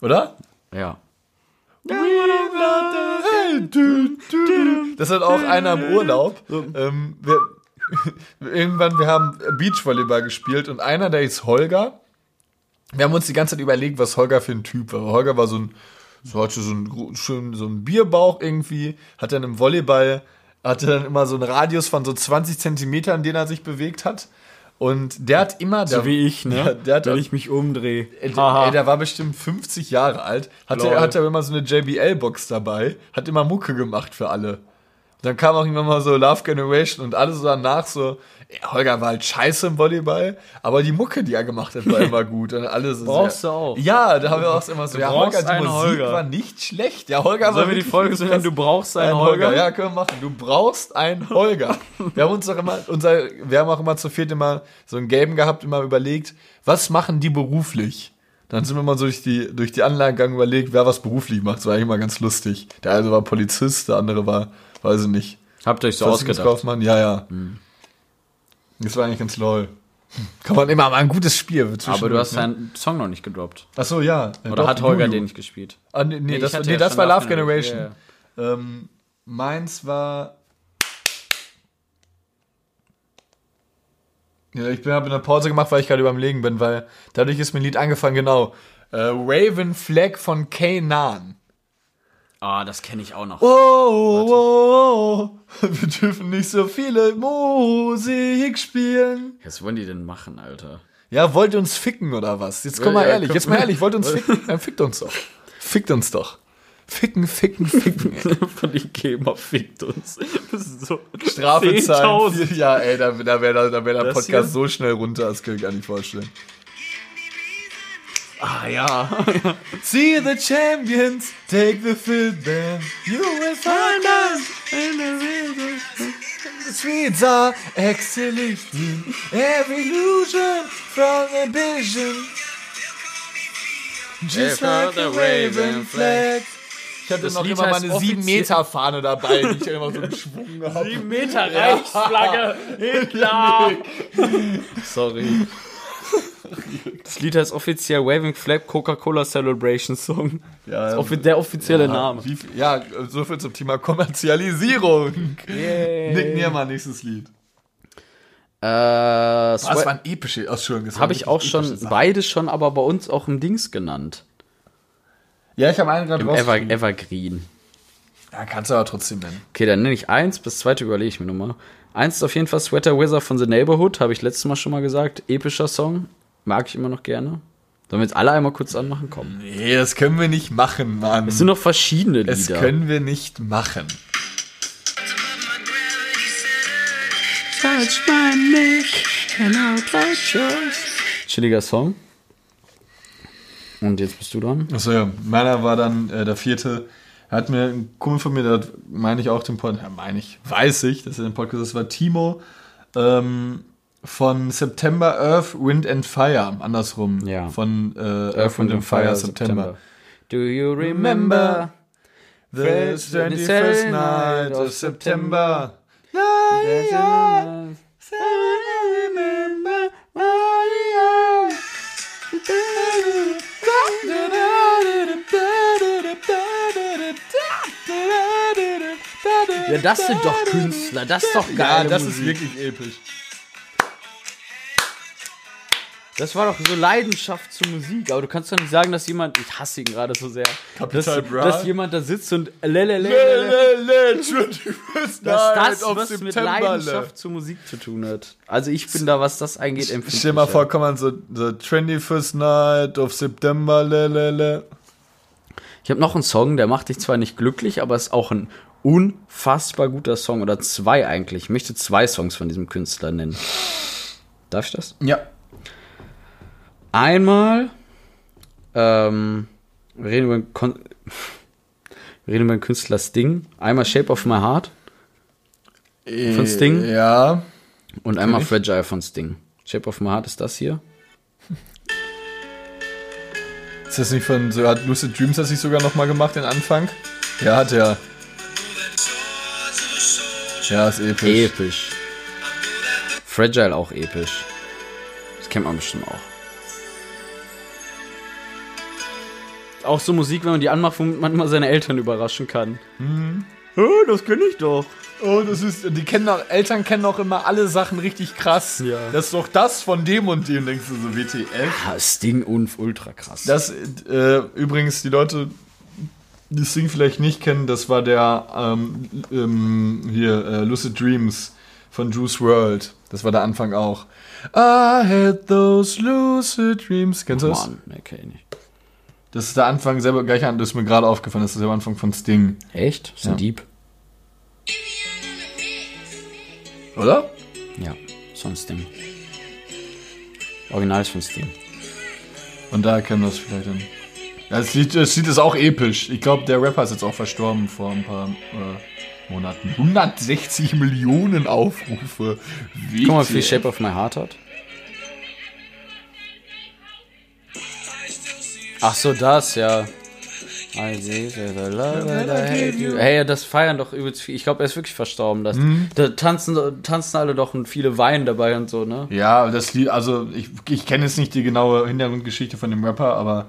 S1: Oder?
S4: Ja.
S1: Das hat auch einer im Urlaub. Ähm, wir, irgendwann, wir haben Beachvolleyball gespielt und einer, der ist Holger. Wir haben uns die ganze Zeit überlegt, was Holger für ein Typ war. Holger war so ein, so hatte so ein, schön, so ein Bierbauch irgendwie, hat dann im Volleyball, hatte dann immer so einen Radius von so 20 Zentimetern, den er sich bewegt hat. Und der hat immer, der,
S4: So wie ich, ne?
S1: Der hat
S4: Wenn ich mich umdrehe.
S1: Ey, der, ey, der war bestimmt 50 Jahre alt, hatte,
S4: Lol.
S1: hatte immer so eine JBL-Box dabei, hat immer Mucke gemacht für alle. Dann kam auch immer mal so Love Generation und alles so danach so, ja, Holger war halt scheiße im Volleyball, aber die Mucke, die er gemacht hat, war immer gut. Und alles
S4: Brauchst
S1: sehr,
S4: du auch.
S1: Ja, da haben wir auch immer so, ja,
S4: brauchst
S1: Holger, die
S4: einen
S1: Musik
S4: Holger.
S1: war nicht schlecht. Ja, Holger war
S4: Sollen wir die Folge so nennen, du brauchst einen
S1: Ein
S4: Holger?
S1: Holger. Ja, können wir machen. Du brauchst einen Holger. wir haben uns doch immer, unser, wir haben auch immer zu viert immer so ein Game gehabt, immer überlegt, was machen die beruflich? Dann sind wir mal so durch die, durch die Anlage gegangen, überlegt, wer was beruflich macht. Das war eigentlich immer ganz lustig. Der eine war Polizist, der andere war, weiß ich nicht.
S4: Habt ihr euch so ausgedacht.
S1: Versicherungskaufmann, ja, ja. Das war eigentlich ganz lol. Kann man immer mal ein gutes Spiel.
S4: Aber du hast
S1: ne?
S4: deinen Song noch nicht gedroppt.
S1: Achso, ja.
S4: Oder hat Holger den nicht gespielt?
S1: Ah, nee, nee,
S4: ich
S1: das, nee,
S4: ja
S1: das war
S4: Love
S1: Generation.
S4: Generation.
S1: Ähm, meins war. Ja, ich habe eine Pause gemacht, weil ich gerade überlegen bin, weil dadurch ist mir ein Lied angefangen, genau. Äh, Raven Flag von Kanan.
S4: Ah, das kenne ich auch noch.
S1: Oh, oh, oh, wir dürfen nicht so viele Musik spielen.
S4: Was wollen die denn machen, Alter?
S1: Ja, wollt ihr uns ficken oder was? Jetzt komm mal
S4: Ja, ja,
S1: ehrlich,
S4: komm.
S1: jetzt mal ehrlich, wollt ihr uns ficken? Dann fickt uns doch. Fickt uns doch. Ficken, ficken, ficken. ey.
S4: Von den GEMA fickt uns. Das ist so.
S1: Strafe zahlen.
S4: 10.000.
S1: Ja, ey, da, da wäre da wär der
S4: Das
S1: Podcast
S4: hier?
S1: so schnell runter, das kann ich gar nicht vorstellen.
S4: Ah ja.
S1: See the champions, take the field band. You will find us in the rhythm. The streets are exhalation, every illusion from the vision. Just like
S4: the
S1: Raven flag. Ich hatte
S4: Das
S1: noch
S4: Lied
S1: immer meine
S4: offiziell-
S1: 7-Meter-Fahne dabei, die ich immer so geschwungen habe.
S4: Die Meter Reichsflagge. Hitler. Sorry. Das Lied heißt offiziell Waving Flag Coca-Cola Celebration Song.
S1: Ja,
S4: der offizielle Name.
S1: Wie ja, so viel zum Thema Kommerzialisierung.
S4: Yay.
S1: Nick Niermann, nächstes Lied.
S4: Äh,
S1: Das
S4: Swe-
S1: waren epische, oh, Entschuldigung.
S4: habe ich auch schon,
S1: epische
S4: beides schon, aber bei uns auch im Dings genannt.
S1: Ja, ich habe einen gerade
S4: Im Ever. Evergreen.
S1: Ja, kannst du aber trotzdem nennen.
S4: Okay, dann nenne ich eins, das zweite überlege ich mir nochmal. Eins ist auf jeden Fall Sweater Wizard von The Neighborhood, habe ich letztes Mal schon mal gesagt. Epischer Song, mag ich immer noch gerne. Sollen wir jetzt alle einmal kurz anmachen? Komm.
S1: Nee, das können wir nicht machen, Mann.
S4: Es sind noch verschiedene Lieder.
S1: Das können wir nicht machen.
S4: Touch my neck and I'll touch yours. Chilliger Song. Und jetzt bist du dran.
S1: Achso, ja. Meiner war dann äh, der vierte. Hat mir ein Kumpel von mir, der meine ich auch den Podcast, ja, meine ich, weiß ich, dass er den Podcast, das war Timo ähm, von September Earth, Wind and Fire, andersrum.
S4: Ja.
S1: Von äh, Earth, Wind and Fire, September.
S4: Do you remember?
S1: The 21st night of September.
S4: Ja, das sind doch Künstler, das ist doch
S1: Ja,
S4: geil.
S1: das ist wirklich episch.
S4: Das war doch so Leidenschaft zur Musik, aber du kannst doch nicht sagen, dass jemand, ich hasse ihn gerade so sehr, dass, dass jemand da sitzt und lelelele, dass das was mit
S1: September,
S4: Leidenschaft zur Musik zu tun hat. Also ich bin da, was das angeht, empfindlich.
S1: Stell mal vor, kann man so the 21st night of September, lelele.
S4: Ich habe noch einen Song, der macht dich zwar nicht glücklich, aber ist auch ein unfassbar guter Song oder zwei eigentlich. Ich möchte zwei Songs von diesem Künstler nennen. Darf ich das?
S1: Ja.
S4: Einmal ähm, wir reden über den Kon wir reden über den Künstler Sting. Einmal Shape of My Heart Von Sting?
S1: Ja.
S4: und einmal. Fragile von Sting. Shape of My Heart ist das hier.
S1: Ist das nicht von, so hat Lucid Dreams das nicht sogar nochmal gemacht, den Anfang? Ja, hat er. Ja, ist episch.
S4: Episch. Fragile auch episch. Das kennt man bestimmt auch. Auch so Musik, wenn man die anmacht, womit man immer seine Eltern überraschen kann.
S1: Mhm.
S4: Oh, das kenne ich doch.
S1: Oh, das ist, die kennen auch, Eltern kennen auch immer alle Sachen richtig krass.
S4: Ja.
S1: Das ist doch das von dem und dem, denkst du so, WTF.
S4: Ah, Sting und ultra krass.
S1: Das, äh, übrigens, die Leute, die Sting vielleicht nicht kennen, das war der, ähm, ähm, hier, äh, Lucid Dreams von Juice World. Das war der Anfang auch. I had those lucid dreams. Kennst du das?
S4: Mann, nee, kenn ich nicht.
S1: Das ist der Anfang selber gleich an, das ist mir gerade aufgefallen, das ist der Anfang von Sting.
S4: Echt? Ein
S1: Ja.
S4: Dieb?
S1: Oder?
S4: Ja, so ein Sting. Original ist von Sting.
S1: Und da kennen wir es vielleicht dann. Ja, das Lied, das Lied ist auch episch. Ich glaube, der Rapper ist jetzt auch verstorben vor ein paar äh, Monaten. 160 Millionen Aufrufe. Wie
S4: Guck mal, wie viel Shape of My Heart hat. Ach so, das, ja. I see that I love it, I hate you. Hey, das feiern doch übelst viel. Ich glaube, er ist wirklich verstorben. Das, Da tanzen, tanzen alle doch und viele weinen dabei und so, ne?
S1: Ja, das Lied, also ich, ich kenne jetzt nicht die genaue Hintergrundgeschichte von dem Rapper, aber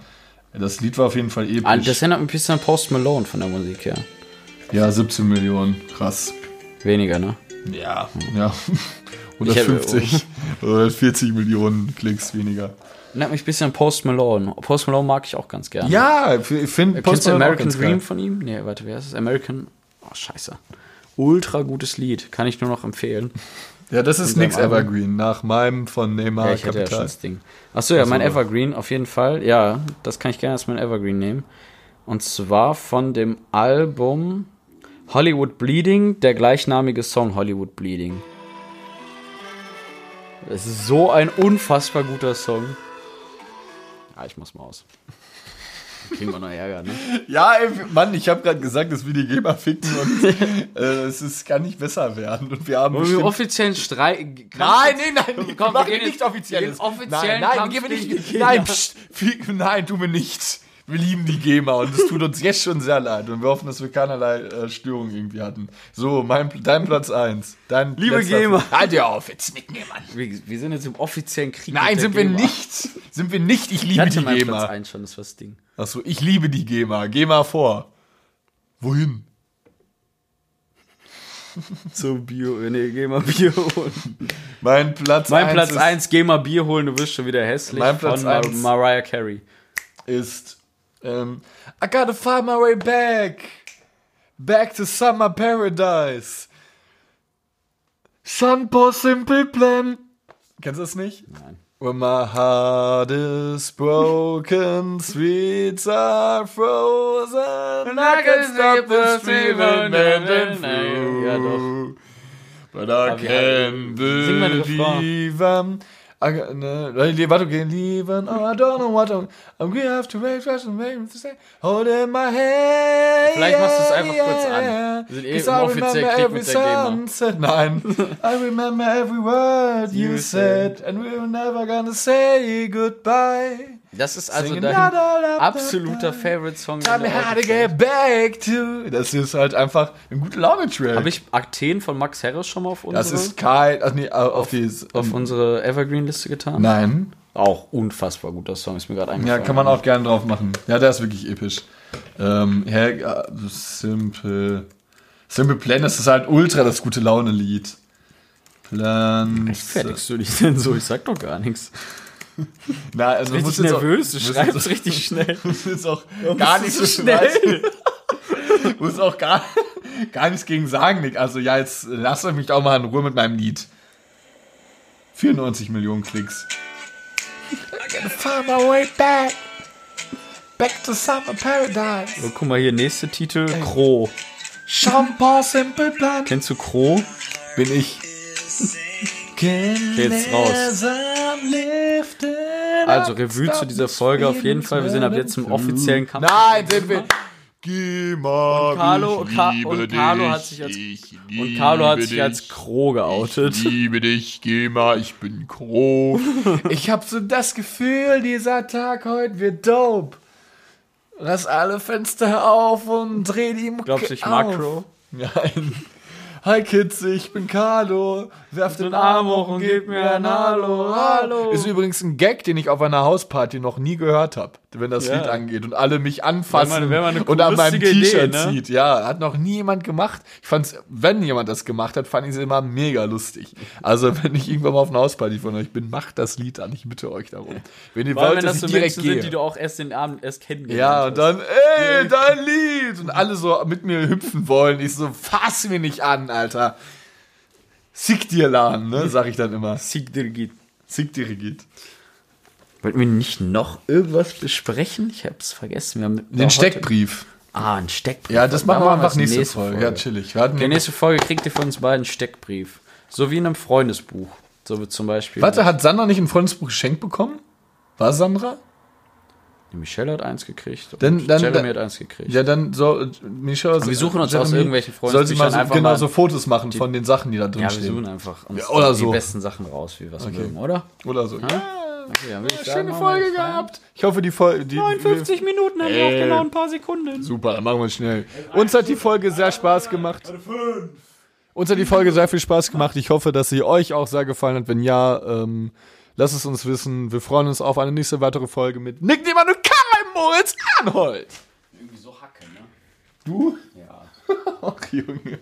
S1: das Lied war auf jeden Fall episch.
S4: Ah, Das erinnert mich ein bisschen an Post Malone von der Musik her.
S1: ja, 17 Millionen, krass.
S4: Weniger, ne?
S1: Ja, ja.
S4: Ich hab-
S1: 150 oder 40 Millionen Klicks weniger.
S4: Erinnert mich ein bisschen an Post Malone. Post Malone mag ich auch ganz gerne.
S1: Ja, ich finde
S4: du
S1: Malone auch
S4: American
S1: ganz geil.
S4: Dream von ihm? Nee, warte, wer ist es? American. Oh, scheiße. Ultra gutes Lied. Kann ich nur noch empfehlen.
S1: Ja, das ist nix. Evergreen, nach meinem von Neymar
S4: Ja, ich hätte ja schon
S1: Kapital.
S4: das Ding. Achso, ja, mein
S1: Ach so.
S4: Evergreen auf jeden Fall. Ja, das kann ich gerne als mein Evergreen nehmen. Und zwar von dem Album Hollywood Bleeding, der gleichnamige Song Hollywood Bleeding. Es ist so ein unfassbar guter Song. Ah, ich muss mal aus. Kriegen wir noch Ärger, ne?
S1: Ja, ey, Mann, ich habe gerade gesagt, dass wir die Gamer ficken und äh, es ist, kann nicht besser werden. Und wir haben
S4: Wollen wir offiziellen Streit.
S1: Nein, nein, nein,
S4: Komm,
S1: wir
S4: wir gehen
S1: nicht
S4: wir gehen offiziellen
S1: nein, nein, wir gehen
S4: gegen
S1: nicht. Nein, pst, wir- nein, tun wir nicht. Wir lieben die Gamer und es tut uns jetzt schon sehr leid und wir hoffen, dass wir keinerlei äh, Störungen irgendwie hatten. So, mein, dein Platz 1. Dein
S4: Liebe Gamer.
S1: Halt dir auf, jetzt nicken wir, Mann.
S4: Wir, wir sind jetzt im offiziellen Krieg.
S1: Nein,
S4: mit der
S1: sind wir
S4: GEMA.
S1: nicht. Sind wir nicht. Ich
S4: Ich
S1: liebe
S4: hatte
S1: die
S4: meinen Platz
S1: Gamer.
S4: 1 schon, das war das Ding.
S1: Achso, ich liebe die GEMA. GEMA vor. Wohin?
S4: So Bio, nee, geh mal Bier holen.
S1: Mein Platz
S4: Mein
S1: eins
S4: Platz
S1: ist-
S4: 1, geh mal Bier holen, du wirst schon wieder hässlich.
S1: Mein Platz
S4: von Mar. Mariah Carey.
S1: ist ähm, I gotta find my way back. Back to summer paradise. Sunpo Simple Plan. Kennst du das nicht?
S4: Nein.
S1: When my heart is broken, sweets are frozen, I can stop the stream and and through.
S4: Ja, doch.
S1: But I
S4: Aber
S1: can't
S4: halt- Refrain.
S1: believe I'm... Ne, warte, okay, leaving. Oh, I don't know what I'm... I'm gonna have to wait, just wait to say. Holding my hand.
S4: Vielleicht machst du es einfach kurz an. Wir sind eh im offiziellen Krieg mit der GEMA.
S1: Nein. I remember every word you
S4: You
S1: said. And we're never gonna say goodbye.
S4: Das ist also
S1: Singing
S4: dein absoluter. Favorite-Song.
S1: Das ist halt einfach ein guter Laune-Track.
S4: Habe ich Athen von Max Harris schon mal auf unsere,
S1: Das ist kein... Ach nee, auf, die...
S4: auf unsere Evergreen-Liste getan?
S1: Nein.
S4: Auch unfassbar guter Song, ist mir gerade
S1: Ja,
S4: eingefallen.
S1: kann man auch gerne drauf machen. Ja, der ist wirklich episch. Ähm, ja, ja, Simple. Simple Plan, das ist halt ultra das gute Laune-Lied. Plan.
S4: Fertigst du dich denn so? Ich sag doch gar nichts.
S1: Na, also
S4: Richtig nervös, du
S1: musst
S4: schreibst richtig schnell.
S1: musst jetzt auch gar
S4: bist
S1: nichts
S4: du so schnell?
S1: muss auch gar, gar nichts gegen sagen, Nick. Also ja, jetzt lasst euch mich auch mal in Ruhe mit meinem Lied. 94 Millionen Klicks. I gotta find my way back. Back to summer paradise.
S4: Oh, guck mal hier, nächster Titel, Crow.
S1: Champagne Simple Plan.
S4: Kennst du Crow?
S1: Bin ich.
S4: Jetzt raus. Also Revue zu dieser Folge auf jeden Fall. Wir sind ab jetzt im offiziellen Kampf.
S1: Nein, sind wir. Geh mal.
S4: Und Carlo, Ka und Carlo
S1: dich,
S4: hat sich als und Carlo hat sich als
S1: dich.
S4: Crow geoutet.
S1: Ich liebe dich, geh mal, ich bin Crow. ich hab so das Gefühl, dieser Tag heute wird dope. Lass alle Fenster auf und dreh die Mucke
S4: Glaubst du, ich mag Crow?
S1: Nein. Hi Kids, ich bin Carlo. Werf den Arm hoch und gib mir ein Hallo. Hallo. Ist übrigens ein Gag, den ich auf einer Hausparty noch nie gehört habe, wenn das
S4: Ja.
S1: Lied angeht und alle mich anfassen
S4: mal- wäre mal eine
S1: und an meinem T-Shirt
S4: ne?
S1: zieht. Ja, hat noch nie jemand gemacht. Ich fand's, wenn jemand das gemacht hat, fand ich es immer mega lustig. Also, wenn ich irgendwann mal auf einer Hausparty von euch bin, macht das Lied an. Ich bitte euch darum. Wenn ihr wollt,
S4: wenn
S1: dass ich direkt
S4: Menschen
S1: gehe.
S4: sind, die du auch erst den Abend erst kennengelernt
S1: Ja, und dann, ey, dein Lied! Und alle so mit mir hüpfen wollen. Ich so, fass mir nicht an, Alter. Sick dir Lan, ne, sag ich dann immer.
S4: Sieg dir geht.
S1: Sick dir geht.
S4: Wollten wir nicht noch irgendwas besprechen? Ich hab's vergessen.
S1: Den Steckbrief.
S4: Ah, ein Steckbrief.
S1: Ja, das machen wir einfach
S4: es
S1: nächste, Folge. Ja, chillig. Wir hatten
S4: Okay, nächste Folge kriegt ihr von uns beiden einen Steckbrief. So wie in einem Freundesbuch. So wie zum Beispiel.
S1: Warte, hat Sandra nicht ein Freundesbuch geschenkt bekommen? War Sandra?
S4: Die Michelle hat eins gekriegt. und
S1: Dann- dann-
S4: Jeremy
S1: dann-
S4: hat eins gekriegt.
S1: Ja, dann soll Michelle.
S4: wir suchen uns aus
S1: Jeremy
S4: irgendwelchen
S1: Soll sie mal so,
S4: einfach
S1: genau
S4: mal
S1: so Fotos machen von den Sachen, die da drin
S4: Ja, wir suchen
S1: stehen.
S4: einfach uns
S1: Ja, oder
S4: die
S1: so.
S4: besten Sachen raus, wie wir es mögen, oder?
S1: Oder so. Ja,
S4: Okay, dann ich sagen,
S1: schöne Folge gehabt. Ich hoffe, die Folge. Die,
S4: 59 Minuten haben wir auch genau ein paar Sekunden.
S1: Super, dann machen wir es schnell. Uns hat die Folge sehr Spaß gemacht. Uns hat die Folge sehr viel Spaß gemacht. Ich hoffe, dass sie euch auch sehr gefallen hat. Wenn ja, ähm, lasst es uns wissen. Wir freuen uns auf eine nächste weitere Folge mit Nick Niemann und Karl Moritz Arnold.
S4: Irgendwie so Hacke, ne?
S1: Du?
S4: Ja.
S1: Ach, Junge.